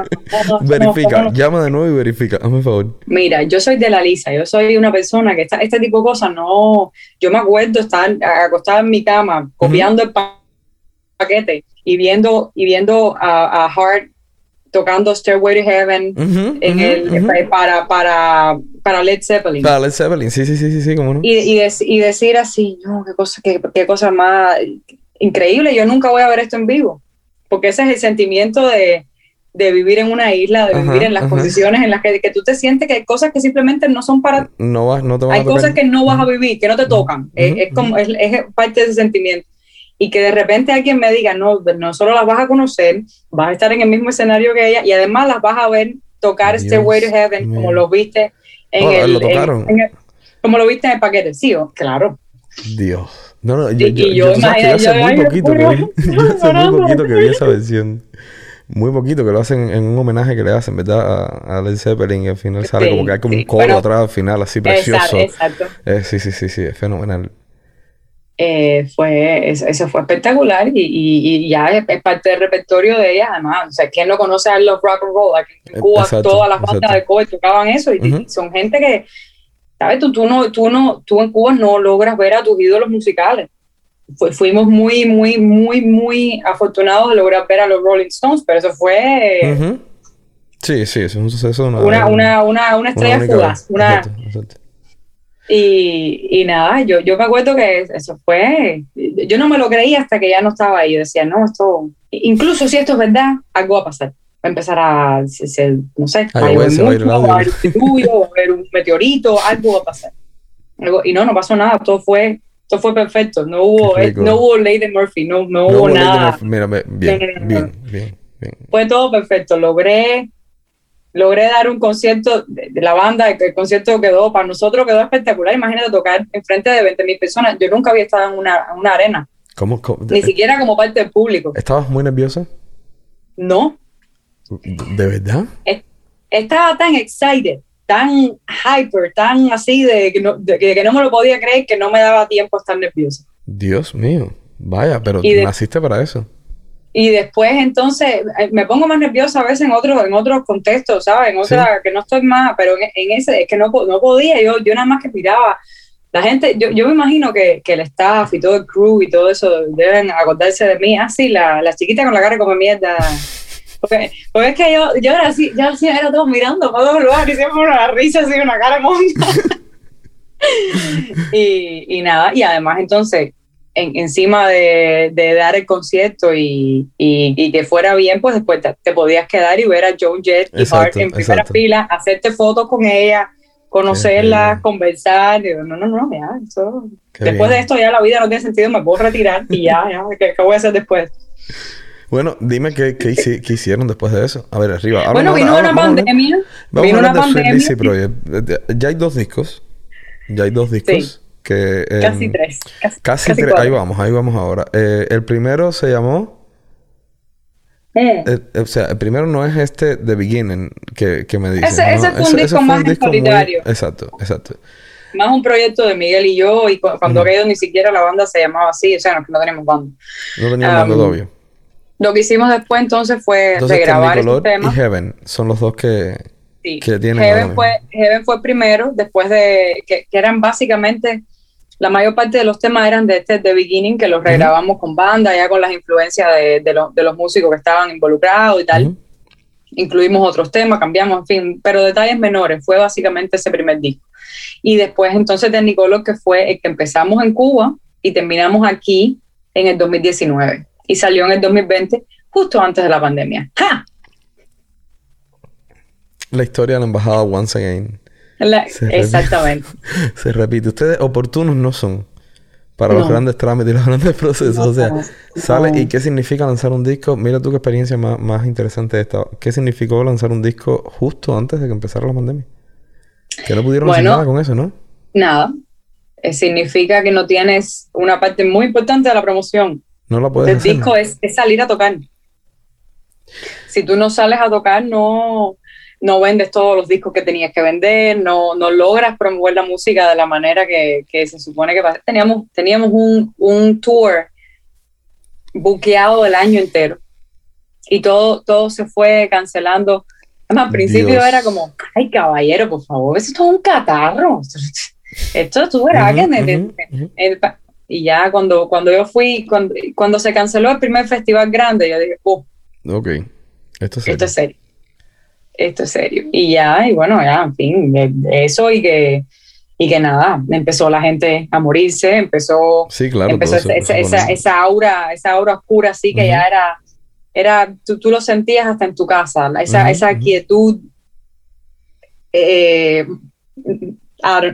no. verifica. Llama de nuevo y verifica. Hazme favor. Mira, yo soy de la Lisa. Yo soy una persona que está, este tipo de cosas no. Yo me acuerdo estar acostada en mi cama, copiando el paquete y viendo, y viendo a, a Hart tocando Stairway to Heaven en el, para, para, para Led Zeppelin. Para Led Zeppelin, sí, sí, sí, sí, sí, cómo no. Y, y, y, decir así, no, qué cosa, qué, qué cosa más increíble, yo nunca voy a ver esto en vivo, porque ese es el sentimiento de, de vivir en una isla, de vivir en las condiciones en las que, que, tú te sientes que hay cosas que simplemente no son para... No vas, no te Hay cosas que no vas a vivir, que no te tocan. es, como, es, es parte de ese sentimiento y que de repente alguien me diga, no, no solo las vas a conocer, vas a estar en el mismo escenario que ella y además las vas a ver tocar este Way to Heaven como lo viste en, el, como lo viste en el paquete, sí, oh, claro. Dios. No, no, yo, yo, yo, hace muy poquito que hace muy poquito que vi esa versión. Muy poquito que lo hacen en un homenaje que le hacen, ¿verdad? A, Led Zeppelin y al final sale como que hay como un coro atrás al final, así precioso. Exacto. Eh, sí, sí, sí, sí, es fenomenal. Eh, fue, eso, fue espectacular y, y, ya es, parte del repertorio de ella, además. O sea, ¿quién no conoce a los rock and roll? Aquí en Cuba todas las bandas de cover tocaban eso y, son gente que, ¿sabes? Tú, tú, no, tú, no, tú en Cuba no logras ver a tus ídolos musicales. fuimos muy, muy, muy, muy afortunados de lograr ver a los Rolling Stones, pero eso fue... Sí, sí, es un suceso. Una, una, una, una, estrella fugaz. Una, y, y, nada, yo, yo me acuerdo que eso fue, yo no me lo creía hasta que ya no estaba ahí. Yo decía, no, esto, incluso si esto es verdad, algo va a pasar. Va a empezar a, no sé, a haber un, va a haber un meteorito, algo va a pasar. y no, no pasó nada, todo fue, todo fue perfecto. No hubo, eh, no hubo Lady Murphy, no, no, hubo, nada. Mira, bien, bien, bien, bien. Fue todo perfecto. Logré logré dar un concierto de, la banda, el, concierto quedó, para nosotros quedó espectacular. Imagínate tocar en frente de 20 mil personas. Yo nunca había estado en una, una arena. ¿Cómo, Ni siquiera como parte del público. ¿Estabas muy nerviosa? No. ¿De verdad? Estaba tan excited, tan hyper, tan así de que, no, que, no me lo podía creer que no me daba tiempo a estar nerviosa. Dios mío. Vaya, pero naciste para eso. Y después entonces eh, me pongo más nerviosa a veces en otros en otros contextos, ¿sabes? En otra que no estoy más, pero en, ese es que no, no podía, yo, yo nada más que miraba. La gente, yo, yo me imagino que, que, el staff y todo el crew y todo eso deben acordarse de mí. Así, ah, la, la chiquita con la cara como mierda. Porque, porque, es que yo, yo era así, yo así era todo mirando para todos lugares y siempre una risa así, una cara monta. (laughs) y, y nada, y además entonces encima de, dar el concierto y, que fuera bien, pues después te, podías quedar y ver a Joan Jett y Hart en primera fila, hacerte fotos con ella, conocerlas, conversar. no, no, no, ya, eso. después de esto ya la vida no tiene sentido, me puedo retirar y ya, ya, ¿qué, voy a hacer después? Bueno, dime qué, qué, hicieron después de eso. A ver, arriba. bueno, vino una pandemia. vino una pandemia. Ya hay dos discos. Ya hay dos discos. Que, casi tres. Casi, tres. Ahí vamos, ahí vamos ahora. Eh, el primero se llamó. Eh. Eh, o sea, el primero no es este The Beginning que, que me dice. Ese, ese fue un disco más solitario. exacto, exacto. Más un proyecto de Miguel y yo, y cuando uh ni siquiera la banda se llamaba así, o sea, no, no tenemos banda. No teníamos banda todavía. Lo que hicimos después entonces fue regrabar estos temas. y Heaven son los dos que, sí. que tienen. Heaven fue, Heaven fue primero, después de. Que, que, eran básicamente. La mayor parte de los temas eran de este The Beginning, que los regrabamos con banda, ya con las influencias de, de, de, los músicos que estaban involucrados y tal. Incluimos otros temas, cambiamos, en fin, pero detalles menores. Fue básicamente ese primer disco. Y después entonces de Nicolás, que fue el que empezamos en Cuba y terminamos aquí en el 2019 y salió en el 2020, justo antes de la pandemia. ¡Ja! La historia de la embajada once again. Exactamente. (laughs) se repite. Ustedes oportunos no son para los grandes trámites y los grandes procesos. o sea, sale y qué significa lanzar un disco. Mira tú qué experiencia más, más interesante esta. ¿Qué significó lanzar un disco justo antes de que empezara la pandemia? Que no pudieron hacer nada con eso, ¿no? Nada. Eh, significa que no tienes una parte muy importante de la promoción. No la puedes El disco es, salir a tocar. Si tú no sales a tocar, no, no vendes todos los discos que tenías que vender, no, no logras promover la música de la manera que, que se supone que Teníamos, teníamos un, un tour buqueado el año entero y todo, todo se fue cancelando. al principio era como, ay caballero, por favor, eso es todo un catarro. (laughs) Esto tú verás que y ya cuando, cuando yo fui, cuando, cuando se canceló el primer festival grande, yo dije, oh, ok, esto es serio. Esto es serio. Esto es serio. Y ya, y bueno, ya, en fin, eso y que, y que nada, empezó la gente a morirse, empezó, sí, claro, empezó esa, esa, esa, aura, esa aura oscura así que ya era, era tú, tú, lo sentías hasta en tu casa, esa, esa quietud eh,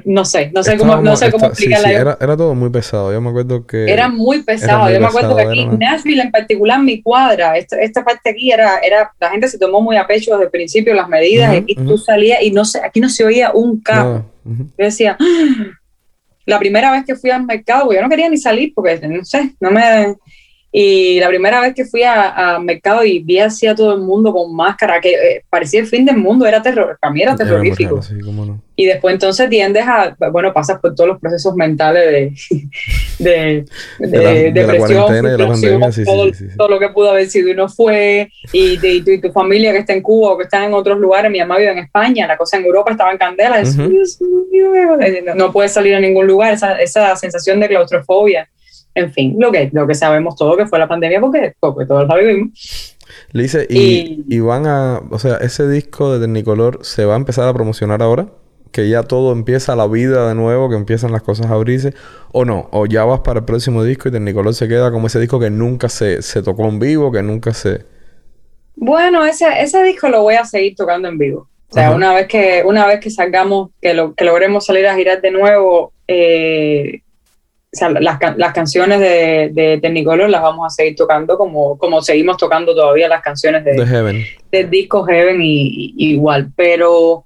no sé, no sé cómo, no sé cómo explicarla. era, era, todo muy pesado. Yo me acuerdo que. Era muy pesado. yo me acuerdo que aquí en Nashville, en particular, mi cuadra, esta, esta, parte aquí era, era. La gente se tomó muy a pecho desde el principio las medidas. y aquí tú salías y no sé, aquí no se oía un cabo. Yo decía. Ah". La primera vez que fui al mercado, yo no quería ni salir porque, no sé, no me y la primera vez que fui a, mercado y vi así a todo el mundo con máscara, que eh, parecía el fin del mundo, era terror, para mí era terrorífico. Y después entonces tiendes a, bueno, pasas por todos los procesos mentales de, (laughs) de, depresión, todo, lo que pudo haber sido y no fue, y, de, tu familia que está en Cuba o que está en otros lugares, mi mamá vive en España, la cosa en Europa estaba en candela, no, puedes salir a ningún lugar, esa, esa sensación de claustrofobia en fin, lo que, lo que sabemos todo que fue la pandemia porque, porque todos lo vivimos. Le dice, y, y, van a, o sea, ese disco de Technicolor se va a empezar a promocionar ahora, que ya todo empieza la vida de nuevo, que empiezan las cosas a abrirse, o no, o ya vas para el próximo disco y Technicolor se queda como ese disco que nunca se, se tocó en vivo, que nunca se... Bueno, ese, ese disco lo voy a seguir tocando en vivo. O sea, una vez que, una vez que salgamos, que, lo, que logremos salir a girar de nuevo, eh, o sea, las, las, canciones de, de Technicolor las vamos a seguir tocando como, como seguimos tocando todavía las canciones de, Heaven. del disco Heaven y, igual, pero,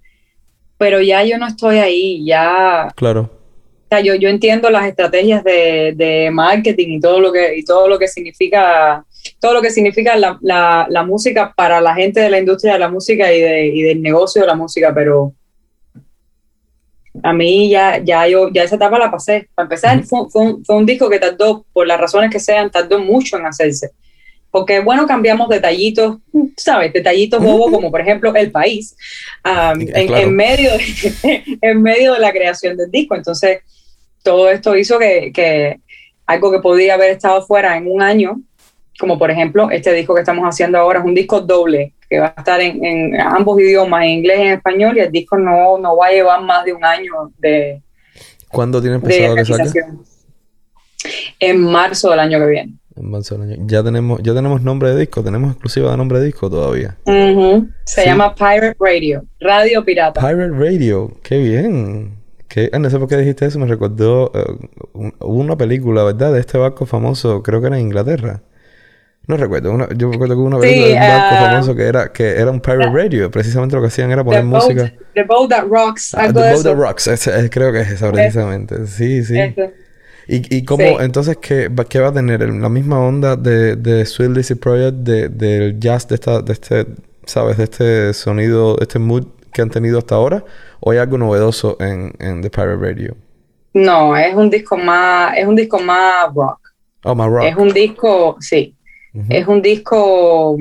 pero ya yo no estoy ahí, ya... Claro. O sea, yo, yo entiendo las estrategias de, de, marketing y todo lo que, y todo lo que significa todo lo que significa la, la, la música para la gente de la industria de la música y, de, y del negocio de la música, pero a mí ya, ya yo, ya esa etapa la pasé. Para empezar, fue, fue, un, disco que tardó, por las razones que sean, tardó mucho en hacerse. Porque, bueno, cambiamos detallitos, ¿sabes? Detallitos bobos, como por ejemplo El País, en, medio de, (laughs) en medio de la creación del disco. Entonces, todo esto hizo que, que algo que podía haber estado fuera en un año, como por ejemplo este disco que estamos haciendo ahora, es un disco doble que va a estar en, ambos idiomas, en inglés y en español, y el disco no, no va a llevar más de un año de. ¿Cuándo tiene pensado que salga? En marzo del año que viene. Ya tenemos, ya tenemos nombre de disco, tenemos exclusiva de nombre de disco todavía. Se llama Pirate Radio, Radio Pirata. Pirate Radio, qué bien. Que, ah, no sé por qué dijiste eso, me recordó uh, una película, ¿verdad? De este barco famoso, creo que era en Inglaterra. No recuerdo, yo recuerdo que hubo una película de un barco uh, famoso que era, que era un pirate radio, precisamente lo que hacían era poner música. the Boat That Rocks, ah, The Boat That Rocks, creo que es esa precisamente, sí, sí. ¿Y, y cómo, entonces, ¿qué, ¿qué, va a tener? ¿La misma onda de, de Sweet Lizzy Project, de, del jazz, de, esta, de este, ¿sabes? De este sonido, este mood que han tenido hasta ahora? ¿O hay algo novedoso en, en The Pirate Radio? No, es un disco más, es un disco más rock. Oh, más rock. Es un disco, sí. Es un disco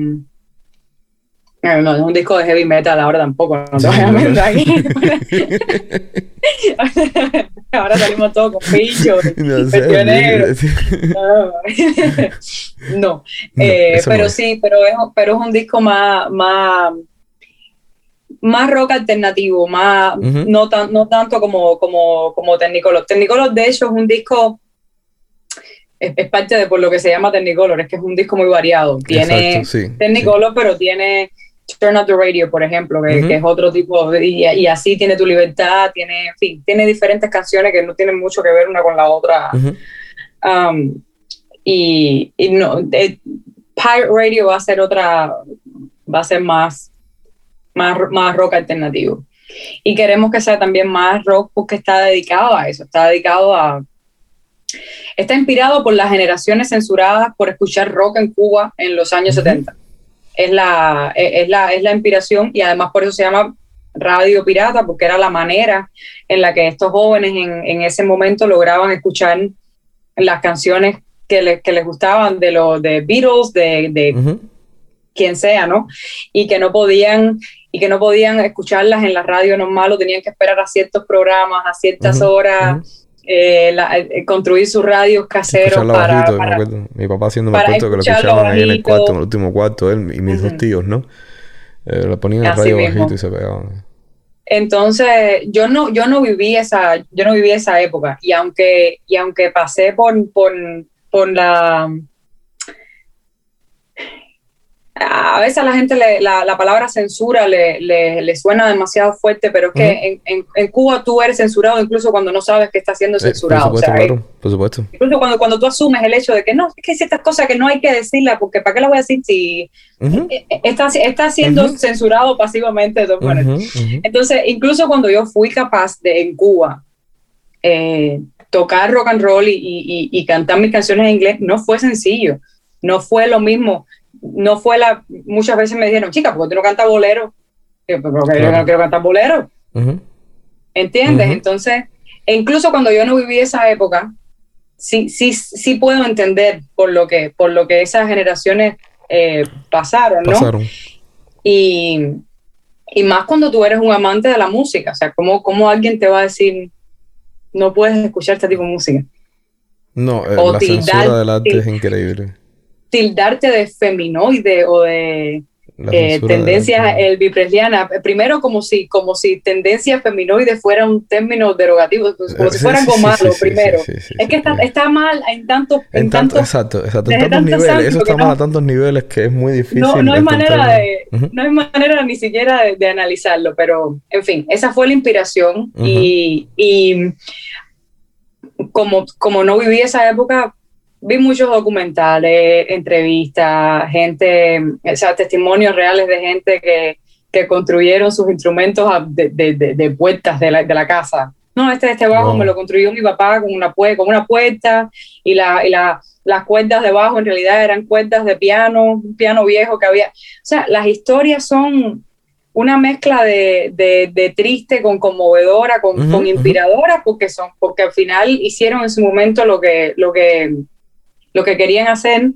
no, es un disco de heavy metal ahora tampoco, no te voy a mentir aquí. ahora salimos todos con pichos y (laughs) no, (laughs) (laughs) no. Eh, pero sí, pero es, pero es un disco más, más, más rock alternativo, más, no, tan, no tanto como, como, como Technicolor. Technicolor, de hecho, es un disco es, parte de por lo que se llama Technicolor, es que es un disco muy variado. Tiene Technicolor, pero tiene Turn Up the Radio, por ejemplo, que, es otro tipo, y, y, así tiene tu libertad, tiene, en fin, tiene diferentes canciones que no tienen mucho que ver una con la otra. Um, y, y, no, Pirate Radio va a ser otra, va a ser más, más, más rock alternativo. Y queremos que sea también más rock porque está dedicado a eso, está dedicado a... Está inspirado por las generaciones censuradas por escuchar rock en Cuba en los años 70 es la, es, la, es la inspiración y además por eso se llama Radio Pirata, porque era la manera en la que estos jóvenes en, en ese momento lograban escuchar las canciones que, que les gustaban de los de Beatles, de, de quien sea, ¿no? Y que no podían y que no podían escucharlas en la radio normal o tenían que esperar a ciertos programas, a ciertas horas eh, eh, construir sus radios caseros para, Mi papá haciéndome cuento que lo escuchaban ahí en el cuarto, en el último cuarto, él y mis dos tíos, ¿no? Eh, lo ponían en el radio bajito y se pegaban. Entonces, yo no, yo no viví esa, yo no viví esa época. Y aunque, y aunque pasé por, por, por la a veces a la gente la, palabra censura le, suena demasiado fuerte, pero es que en, Cuba tú eres censurado incluso cuando no sabes que estás siendo censurado. por, supuesto, por supuesto. Incluso cuando, cuando tú asumes el hecho de que no, es que hay ciertas cosas que no hay que decirlas, porque ¿para qué las voy a decir si eh, eh, está, siendo censurado pasivamente? Entonces, incluso cuando yo fui capaz de en Cuba eh, tocar rock and roll y, y cantar mis canciones en inglés, no fue sencillo. No fue lo mismo no fue la, muchas veces me dijeron, chica, ¿por qué tú no cantas bolero? Yo, porque yo no quiero cantar bolero. ¿Entiendes? Entonces, incluso cuando yo no viví esa época, sí, sí, sí puedo entender por lo que, por lo que esas generaciones eh, pasaron, ¿no? Pasaron. Y, y, más cuando tú eres un amante de la música, o sea, ¿cómo, cómo alguien te va a decir, no puedes escuchar este tipo de música? No, eh, la censura del arte es increíble tildarte de feminoide o de eh, tendencia el bipresliana. Primero como si, como si tendencia feminoide fuera un término derogativo, pues, como si fuera algo malo primero. es que está, está, mal en tantos... En, tanto, exacto, exacto, en tantos niveles. Eso está mal a tantos niveles que es muy difícil. No, no hay manera de, no hay manera ni siquiera de, analizarlo, pero en fin, esa fue la inspiración y, y como, como no viví esa época, vi muchos documentales, entrevistas, gente, o sea, testimonios reales de gente que, que construyeron sus instrumentos de, de, de, puertas de la, de la, casa. No, este, este bajo me lo construyó mi papá con una, con una puerta y, la, y la, las cuerdas de bajo en realidad eran cuerdas de piano, un piano viejo que había. O sea, las historias son una mezcla de, de, triste con conmovedora, con, con inspiradora, porque, son, porque al final hicieron en su momento lo que, lo que lo que querían hacer.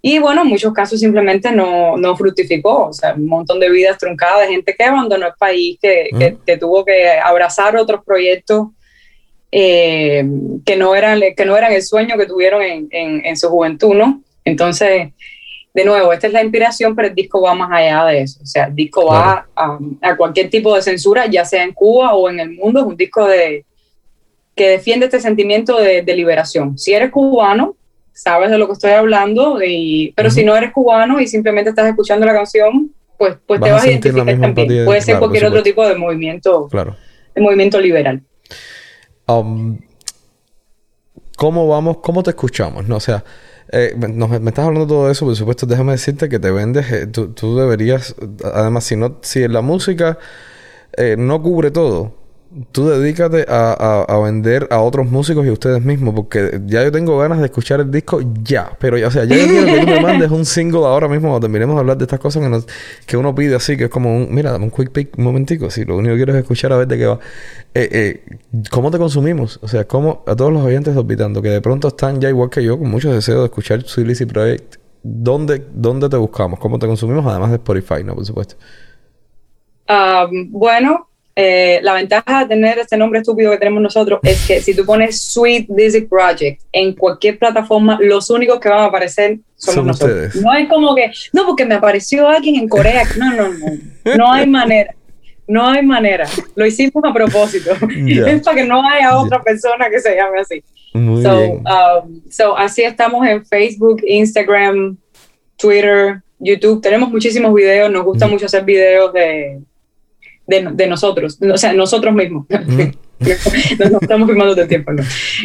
Y bueno, en muchos casos simplemente no, no fructificó. O sea, un montón de vidas truncadas de gente que abandonó el país, que, que, tuvo que abrazar otros proyectos eh, que, no eran, que no eran el sueño que tuvieron en, en, su juventud, ¿no? Entonces, de nuevo, esta es la inspiración, pero el disco va más allá de eso. O sea, el disco va a, a, cualquier tipo de censura, ya sea en Cuba o en el mundo. Es un disco de, que defiende este sentimiento de, de liberación. Si eres cubano, sabes de lo que estoy hablando, y, pero si no eres cubano y simplemente estás escuchando la canción, pues, pues te vas a identificar también. Puede ser cualquier otro tipo de movimiento, claro. de movimiento liberal. Um, ¿Cómo vamos? ¿Cómo te escuchamos? No, o sea, eh, me, estás hablando de todo eso, por supuesto, déjame decirte que te vendes, eh, tú, deberías, además, si no, si la música eh, no cubre todo, tú dedícate a, a, vender a otros músicos y a ustedes mismos, porque ya yo tengo ganas de escuchar el disco ya, pero ya, o sea, ya yo quiero que tú me (laughs) mandes un single ahora mismo cuando terminemos de hablar de estas cosas que, que uno pide así, que es como un, mira, dame un quick pick un momentico, si lo único que quiero es escuchar a ver de qué va. Eh, eh, ¿Cómo te consumimos? O sea, ¿cómo a todos los oyentes orbitando que de pronto están ya igual que yo, con mucho deseo de escuchar su Lizzy Project, ¿dónde, ¿dónde te buscamos? ¿Cómo te consumimos? Además de Spotify, ¿no? Por supuesto. Ah, bueno, eh, la ventaja de tener este nombre estúpido que tenemos nosotros es que si tú pones Sweet Music Project en cualquier plataforma, los únicos que van a aparecer somos nosotros. No es como que, no, porque me apareció alguien en Corea. No, no, no. No hay manera. No hay manera. Lo hicimos a propósito. (laughs) (laughs) Es para que no haya otra persona que se llame así. Um, so, así estamos en Facebook, Instagram, Twitter, YouTube. Tenemos muchísimos videos. Nos gusta mucho hacer videos de, de, nosotros, o sea, nosotros mismos. (laughs) no, estamos filmando todo el tiempo, no.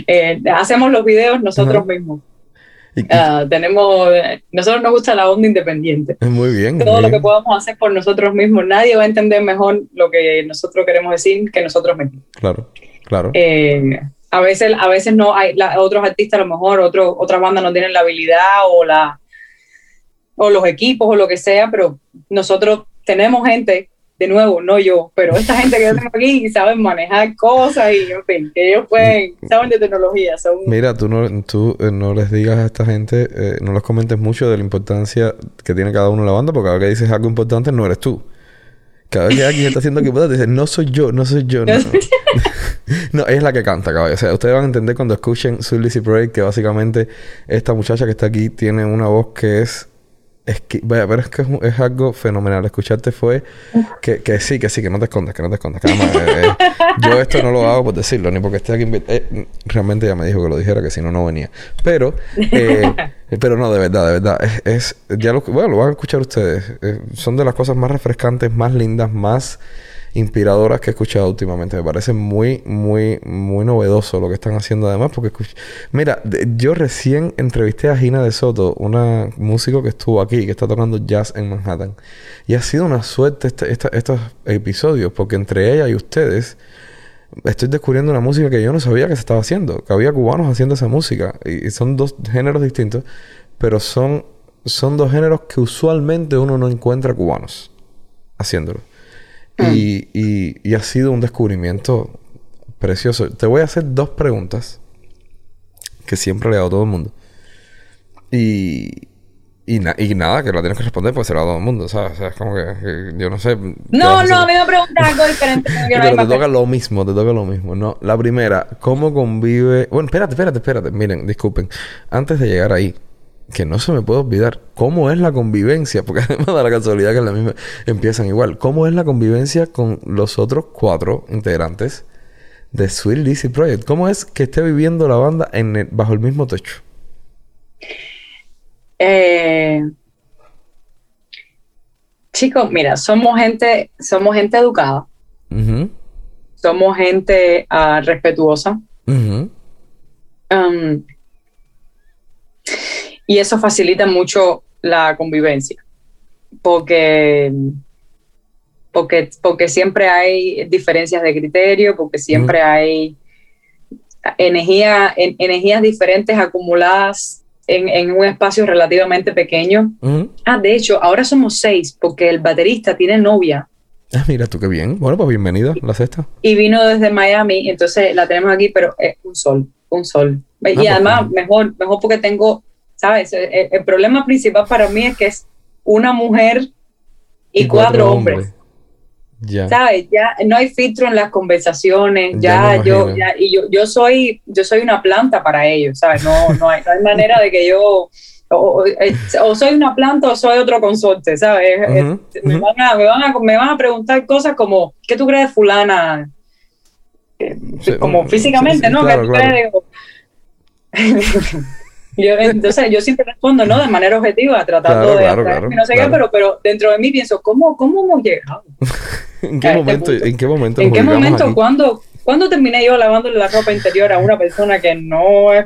Eh, hacemos los videos nosotros mismos. Ah, tenemos, nosotros nos gusta la onda independiente. Muy bien. Todo lo que podamos hacer por nosotros mismos, nadie va a entender mejor lo que nosotros queremos decir que nosotros mismos. Claro, claro. Eh, a veces, a veces no hay otros artistas a lo mejor, otros otras bandas no tienen la habilidad o la o los equipos o lo que sea, pero nosotros tenemos gente de nuevo, no yo, pero esta gente que yo tengo aquí saben manejar cosas y, en fin, que ellos pueden, saben de tecnología. Son... Mira, tú no, tú, eh, no les digas a esta gente, eh, no les comentes mucho de la importancia que tiene cada uno en la banda, porque cada vez que dices algo importante no eres tú. Cada vez que alguien está haciendo que pueda, te dice, no soy yo, no soy yo. No, (laughs) (laughs) no es la que canta, caballo. O sea, ustedes van a entender cuando escuchen Lizzy Break que básicamente esta muchacha que está aquí tiene una voz que es es que, vaya, pero es que es, algo fenomenal. Escucharte fue que, que, sí, que sí, que no te escondas, que no te escondas. Eh, eh, yo esto no lo hago por decirlo, ni porque esté aquí. Eh, realmente ya me dijo que lo dijera, que si no, no venía. Pero, pero no, de verdad, de verdad. Es, es ya lo, bueno, lo van a escuchar ustedes. son de las cosas más refrescantes, más lindas, más inspiradoras que he escuchado últimamente. Me parece muy, muy, muy novedoso lo que están haciendo además, porque mira, yo recién entrevisté a Gina de Soto, una músico que estuvo aquí, que está tocando jazz en Manhattan. Y ha sido una suerte este, estos episodios, porque entre ella y ustedes estoy descubriendo una música que yo no sabía que se estaba haciendo, que había cubanos haciendo esa música. Y, son dos géneros distintos, pero son, son dos géneros que usualmente uno no encuentra cubanos haciéndolo. Mm. (clears throat) Y, ha sido un descubrimiento precioso. Te voy a hacer dos preguntas que siempre le hago a todo el mundo. Y, y, nada, que la tienes que responder pues se la hago a todo el mundo, ¿sabes? O sea, es como que, yo no sé. No, no, a mí me preguntas algo diferente. (laughs) Pero te toca lo mismo, te toca lo mismo. No, la primera, ¿cómo convive? Bueno, espérate, espérate, espérate. Miren, disculpen. Antes de llegar ahí, que no se me puede olvidar cómo es la convivencia, porque (laughs) además da la casualidad que la misma empiezan igual. ¿Cómo es la convivencia con los otros cuatro integrantes de Sweet Lizzy Project? ¿Cómo es que esté viviendo la banda en bajo el mismo techo? Eh, chicos, mira, somos gente, somos gente educada. Somos gente ah, respetuosa. Y eso facilita mucho la convivencia, porque, porque, porque siempre hay diferencias de criterio, porque siempre hay energía, energías diferentes acumuladas en, un espacio relativamente pequeño. Ah, de hecho, ahora somos seis, porque el baterista tiene novia. Ah, mira tú qué bien. Bueno, pues bienvenida, la sexta. Y vino desde Miami, entonces la tenemos aquí, pero es un sol, un sol. y ah, pues además, mejor, mejor porque tengo ¿sabes? Eh, eh, el, problema principal para mí es que es una mujer y, cuatro, hombres. Ya. ¿Sabes? Ya no hay filtro en las conversaciones, ya, yo, ya, y yo, yo soy, yo soy una planta para ellos, ¿sabes? No, no, hay, no hay manera de que yo, o, eh, soy una planta o soy otro consorte, ¿sabes? me, van a, me, van a, me, van a, preguntar cosas como, ¿qué tú crees de fulana? como físicamente, ¿no? ¿Qué tú crees (laughs) (laughs) Yo, entonces, yo siempre respondo, ¿no? De manera objetiva, tratando de no sé qué, pero, pero dentro de mí pienso, ¿cómo, cómo hemos llegado? (laughs) ¿En qué momento? ¿En qué momento? ¿En qué momento? ¿Cuándo, ¿Cuándo terminé yo lavándole la ropa interior a una persona que no es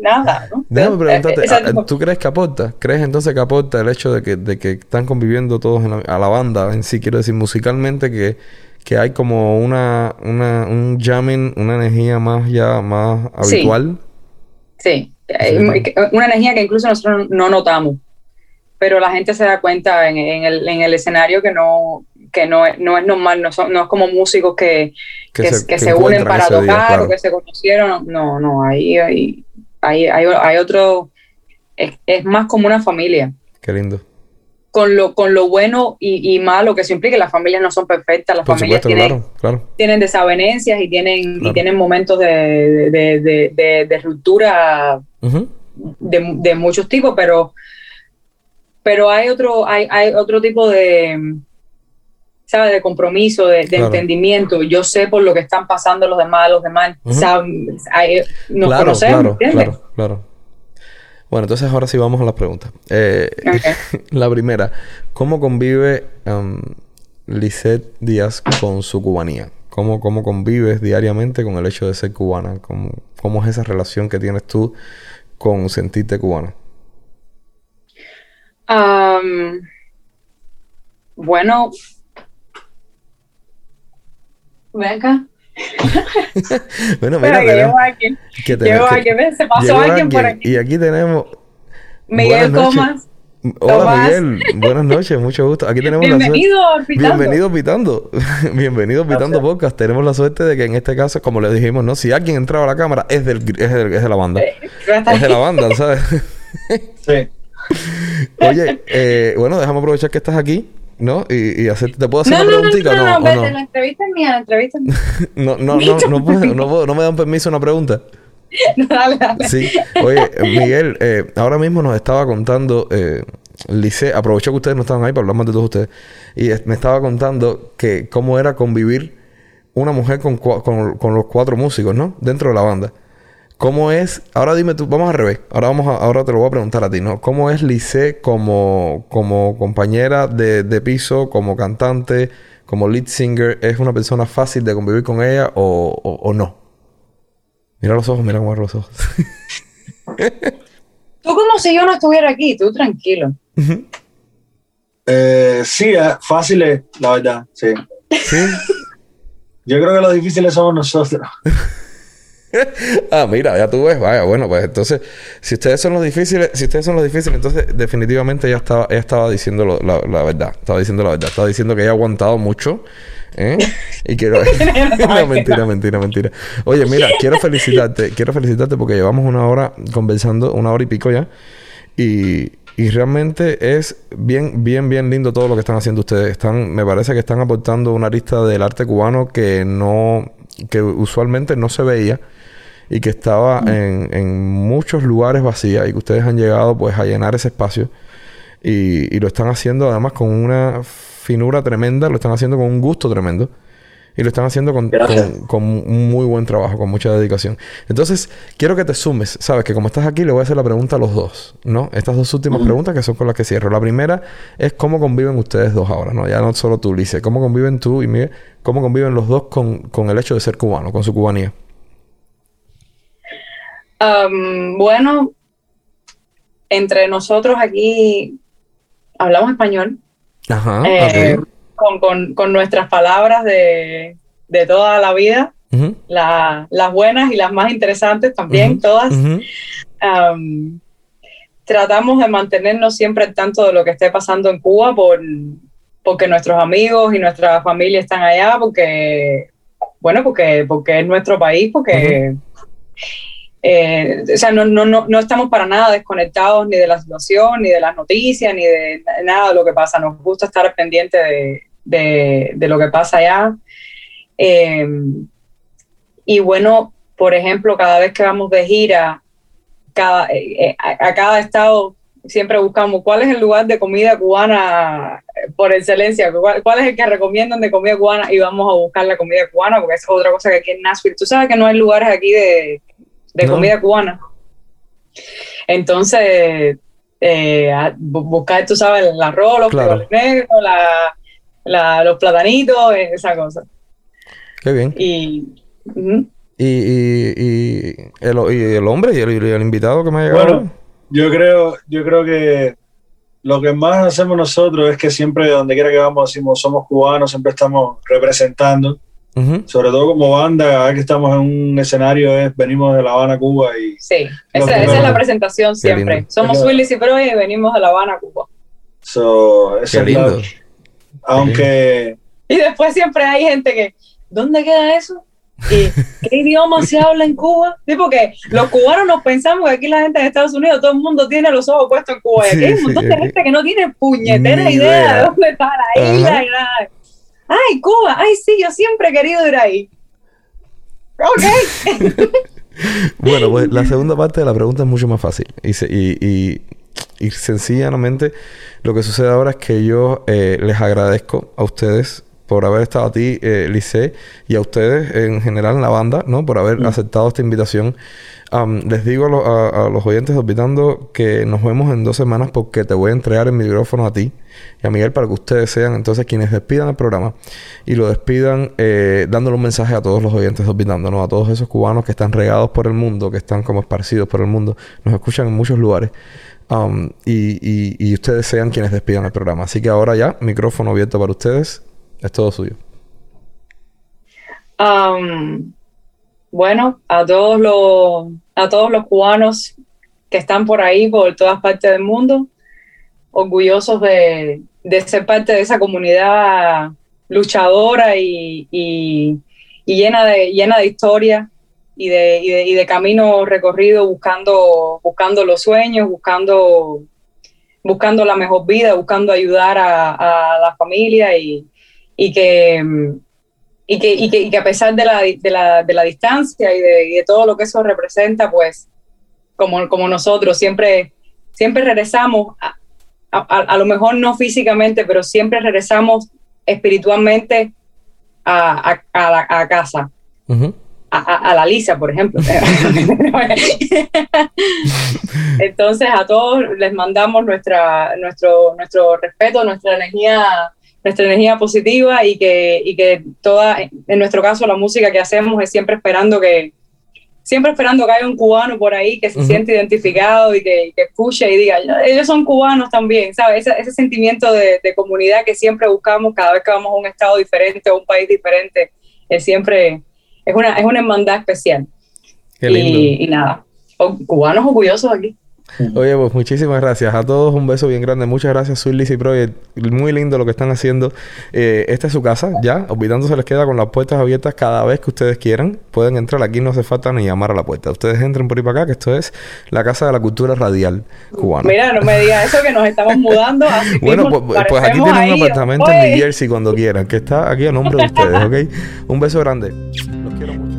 nada? ¿no? Déjame preguntarte, ah, ¿tú crees que aporta? ¿Crees entonces que aporta el hecho de que, de que están conviviendo todos en la, a la banda en sí? Quiero decir, musicalmente que, que hay como una, una, un jamming, una energía más ya más habitual. Sí. Una energía que incluso nosotros no notamos, pero la gente se da cuenta en, el, en el, escenario que no, que no, no es normal, no, no es como músicos que, que, se, unen para tocar o que se conocieron, no, no, ahí hay, hay, hay, otro, es, más como una familia. Qué lindo. Con lo, con lo bueno y, malo que eso implica, las familias no son perfectas, las familias tienen, tienen, desavenencias y tienen, y tienen momentos de, de ruptura de, muchos tipos, pero, pero hay otro, hay, hay otro tipo de, ¿sabes? De compromiso, de, entendimiento. Yo sé por lo que están pasando los demás, los demás, nos conocemos, claro, claro, Bueno, entonces ahora sí vamos a las preguntas. Eh, (laughs) la primera, ¿cómo convive um, Lisette Díaz con su cubanía? ¿Cómo, ¿Cómo convives diariamente con el hecho de ser cubana? ¿Cómo, ¿Cómo es esa relación que tienes tú con sentirte cubana? bueno, venga. (laughs) bueno, mira, que llevo a alguien. Que a alguien, se pasó alguien, por aquí. Y aquí tenemos Miguel Comas. Hola Miguel, buenas noches, mucho gusto. Aquí tenemos Bienvenido la suerte. Bienvenido Pitando. Bienvenido (laughs) Pitando Podcast. Tenemos la suerte de que en este caso, como le dijimos, ¿no? Si alguien entraba a la cámara, es, del, es, es de la banda. es de la banda, ¿sabes? (laughs) sí. Oye, eh, bueno, déjame aprovechar que estás aquí. ¿No? Y, y hacer, ¿te puedo hacer una preguntita no, no, no, no, no, la entrevista es mía, la entrevista es mía. (laughs) no, no, no, no, puedo, no, puedo, no me dan permiso una pregunta. (laughs) dale, dale. Sí. Oye, Miguel, eh, ahora mismo nos estaba contando, eh, Lice, aprovechó que ustedes no estaban ahí para hablar más de todos ustedes, y me estaba contando que cómo era convivir una mujer con, con, con, los cuatro músicos, ¿no? Dentro de la banda. ¿Cómo es? Ahora dime tú, vamos al revés. Ahora vamos a, ahora te lo voy a preguntar a ti, ¿no? ¿Cómo es Lice como, como compañera de, de piso, como cantante, como lead singer? ¿Es una persona fácil de convivir con ella o, o no? Mira los ojos, mira cómo los ojos. (laughs) tú como si yo no estuviera aquí, tú tranquilo. eh, sí, fácil es, la verdad, sí. ¿Sí? yo creo que lo difícil somos nosotros. (laughs) (laughs) ah, mira, ya tú ves, vaya, bueno, pues entonces, si ustedes son los difíciles, si ustedes son los difíciles, entonces definitivamente ella estaba, ella estaba diciendo la, la, verdad, estaba diciendo la verdad, estaba diciendo que ella ha aguantado mucho ¿Eh? Y quiero... (laughs) (laughs) no, mentira, mentira, mentira. Oye, mira, quiero felicitarte. Quiero felicitarte porque llevamos una hora conversando, una hora y pico ya. Y, y realmente es bien, bien, bien lindo todo lo que están haciendo ustedes. Están, me parece que están aportando una lista del arte cubano que no, que usualmente no se veía y que estaba mm. en, en muchos lugares vacía y que ustedes han llegado pues a llenar ese espacio y, y lo están haciendo además con una finura tremenda, lo están haciendo con un gusto tremendo. Y lo están haciendo con, con, muy buen trabajo, con mucha dedicación. Entonces, quiero que te sumes. Sabes que como estás aquí, le voy a hacer la pregunta a los dos, ¿no? Estas dos últimas preguntas que son con las que cierro. La primera es cómo conviven ustedes dos ahora, ¿no? Ya no solo tú, Lice. ¿Cómo conviven tú y Miguel? ¿Cómo conviven los dos con, con el hecho de ser cubano, con su cubanía? Bueno, entre nosotros aquí hablamos español. Ajá, eh, con, nuestras palabras de, toda la vida, las buenas y las más interesantes también, todas. tratamos de mantenernos siempre al tanto de lo que esté pasando en Cuba por, porque nuestros amigos y nuestra familia están allá, porque, bueno, porque, porque es nuestro país, porque... Eh, o sea, no, no, no, no, estamos para nada desconectados ni de la situación, ni de las noticias, ni de nada de lo que pasa. Nos gusta estar pendiente de, de, lo que pasa allá. Eh, y bueno, por ejemplo, cada vez que vamos de gira, eh, a, cada estado siempre buscamos cuál es el lugar de comida cubana por excelencia, cuál, cuál, es el que recomiendan de comida cubana y vamos a buscar la comida cubana, porque es otra cosa que aquí en Nashville, tú sabes que no hay lugares aquí de, de comida cubana. Entonces, eh, buscar, tú sabes, el arroz, los claro. negros, los platanitos, esa cosa. Qué bien. Y, y, y, el, el, hombre y el, invitado que me ha llegado. Bueno, yo creo, yo creo que lo que más hacemos nosotros es que siempre, donde quiera que vamos, decimos somos cubanos, siempre estamos representando. Sobre todo como banda, que estamos en un escenario, es, venimos de La Habana, Cuba. y Sí, esa, es la presentación siempre. Somos Willis y Pro y venimos de La Habana, Cuba. So, Qué lindo. aunque... Y después siempre hay gente que, ¿dónde queda eso? ¿Y qué (laughs) idioma se habla en Cuba? Sí, porque los cubanos nos pensamos que aquí la gente de Estados Unidos, todo el mundo tiene los ojos puestos en Cuba. Y aquí hay un montón de gente que no tiene puñetera idea. de dónde está la isla y nada. Ay, Cuba, ay, sí, yo siempre he querido ir ahí. Ok. (laughs) bueno, pues la segunda parte de la pregunta es mucho más fácil. Y, y, y, sencillamente lo que sucede ahora es que yo eh, les agradezco a ustedes por haber estado a ti, eh, Lice, y a ustedes en general en la banda, ¿no? Por haber mm. aceptado esta invitación. Les digo a, los oyentes Orbitando que nos vemos en dos semanas porque te voy a entregar el micrófono a ti y a Miguel para que ustedes sean entonces quienes despidan el programa y lo despidan eh, dándole un mensaje a todos los oyentes Orbitando, ¿no? A todos esos cubanos que están regados por el mundo, que están como esparcidos por el mundo, nos escuchan en muchos lugares. y, y ustedes sean quienes despidan el programa. Así que ahora ya, micrófono abierto para ustedes. Es todo suyo. Bueno, a todos los a todos los cubanos que están por ahí, por todas partes del mundo, orgullosos de, ser parte de esa comunidad luchadora y, llena, de, llena de historia y de, y de, camino recorrido buscando, buscando los sueños, buscando, buscando la mejor vida, buscando ayudar a, a la familia y, y que, y que, y que, y que a pesar de la, de la, de la distancia y de, y de, todo lo que eso representa, pues como, como nosotros siempre, siempre regresamos, a, a, a, lo mejor no físicamente, pero siempre regresamos espiritualmente a, a casa. A, la Lisa, por ejemplo. (laughs) Entonces a todos les mandamos nuestra, nuestro, nuestro respeto, nuestra energía nuestra energía positiva y que, y que toda, en nuestro caso, la música que hacemos es siempre esperando que, siempre esperando que haya un cubano por ahí que se siente identificado y que, que, escuche y diga, ellos son cubanos también, ¿sabes? Ese, ese sentimiento de, de, comunidad que siempre buscamos cada vez que vamos a un estado diferente o un país diferente, es siempre, es una, es una hermandad especial. Y, y, nada, cubanos orgullosos aquí. Oye, pues muchísimas gracias a todos. Un beso bien grande. Muchas gracias, Sweet Lizzy Project. Muy lindo lo que están haciendo. Eh, esta es su casa, ya. Olvidando se les queda con las puertas abiertas cada vez que ustedes quieran. Pueden entrar. Aquí no hace falta ni llamar a la puerta. Ustedes entren por ahí para acá, que esto es la casa de la cultura radial cubana. Mira, no me digas eso, que nos estamos mudando. (laughs) bueno, pues, pues, aquí tienen un apartamento en New Jersey cuando quieran, que está aquí a nombre de ustedes, (laughs) ¿ok? Un beso grande. Los quiero mucho.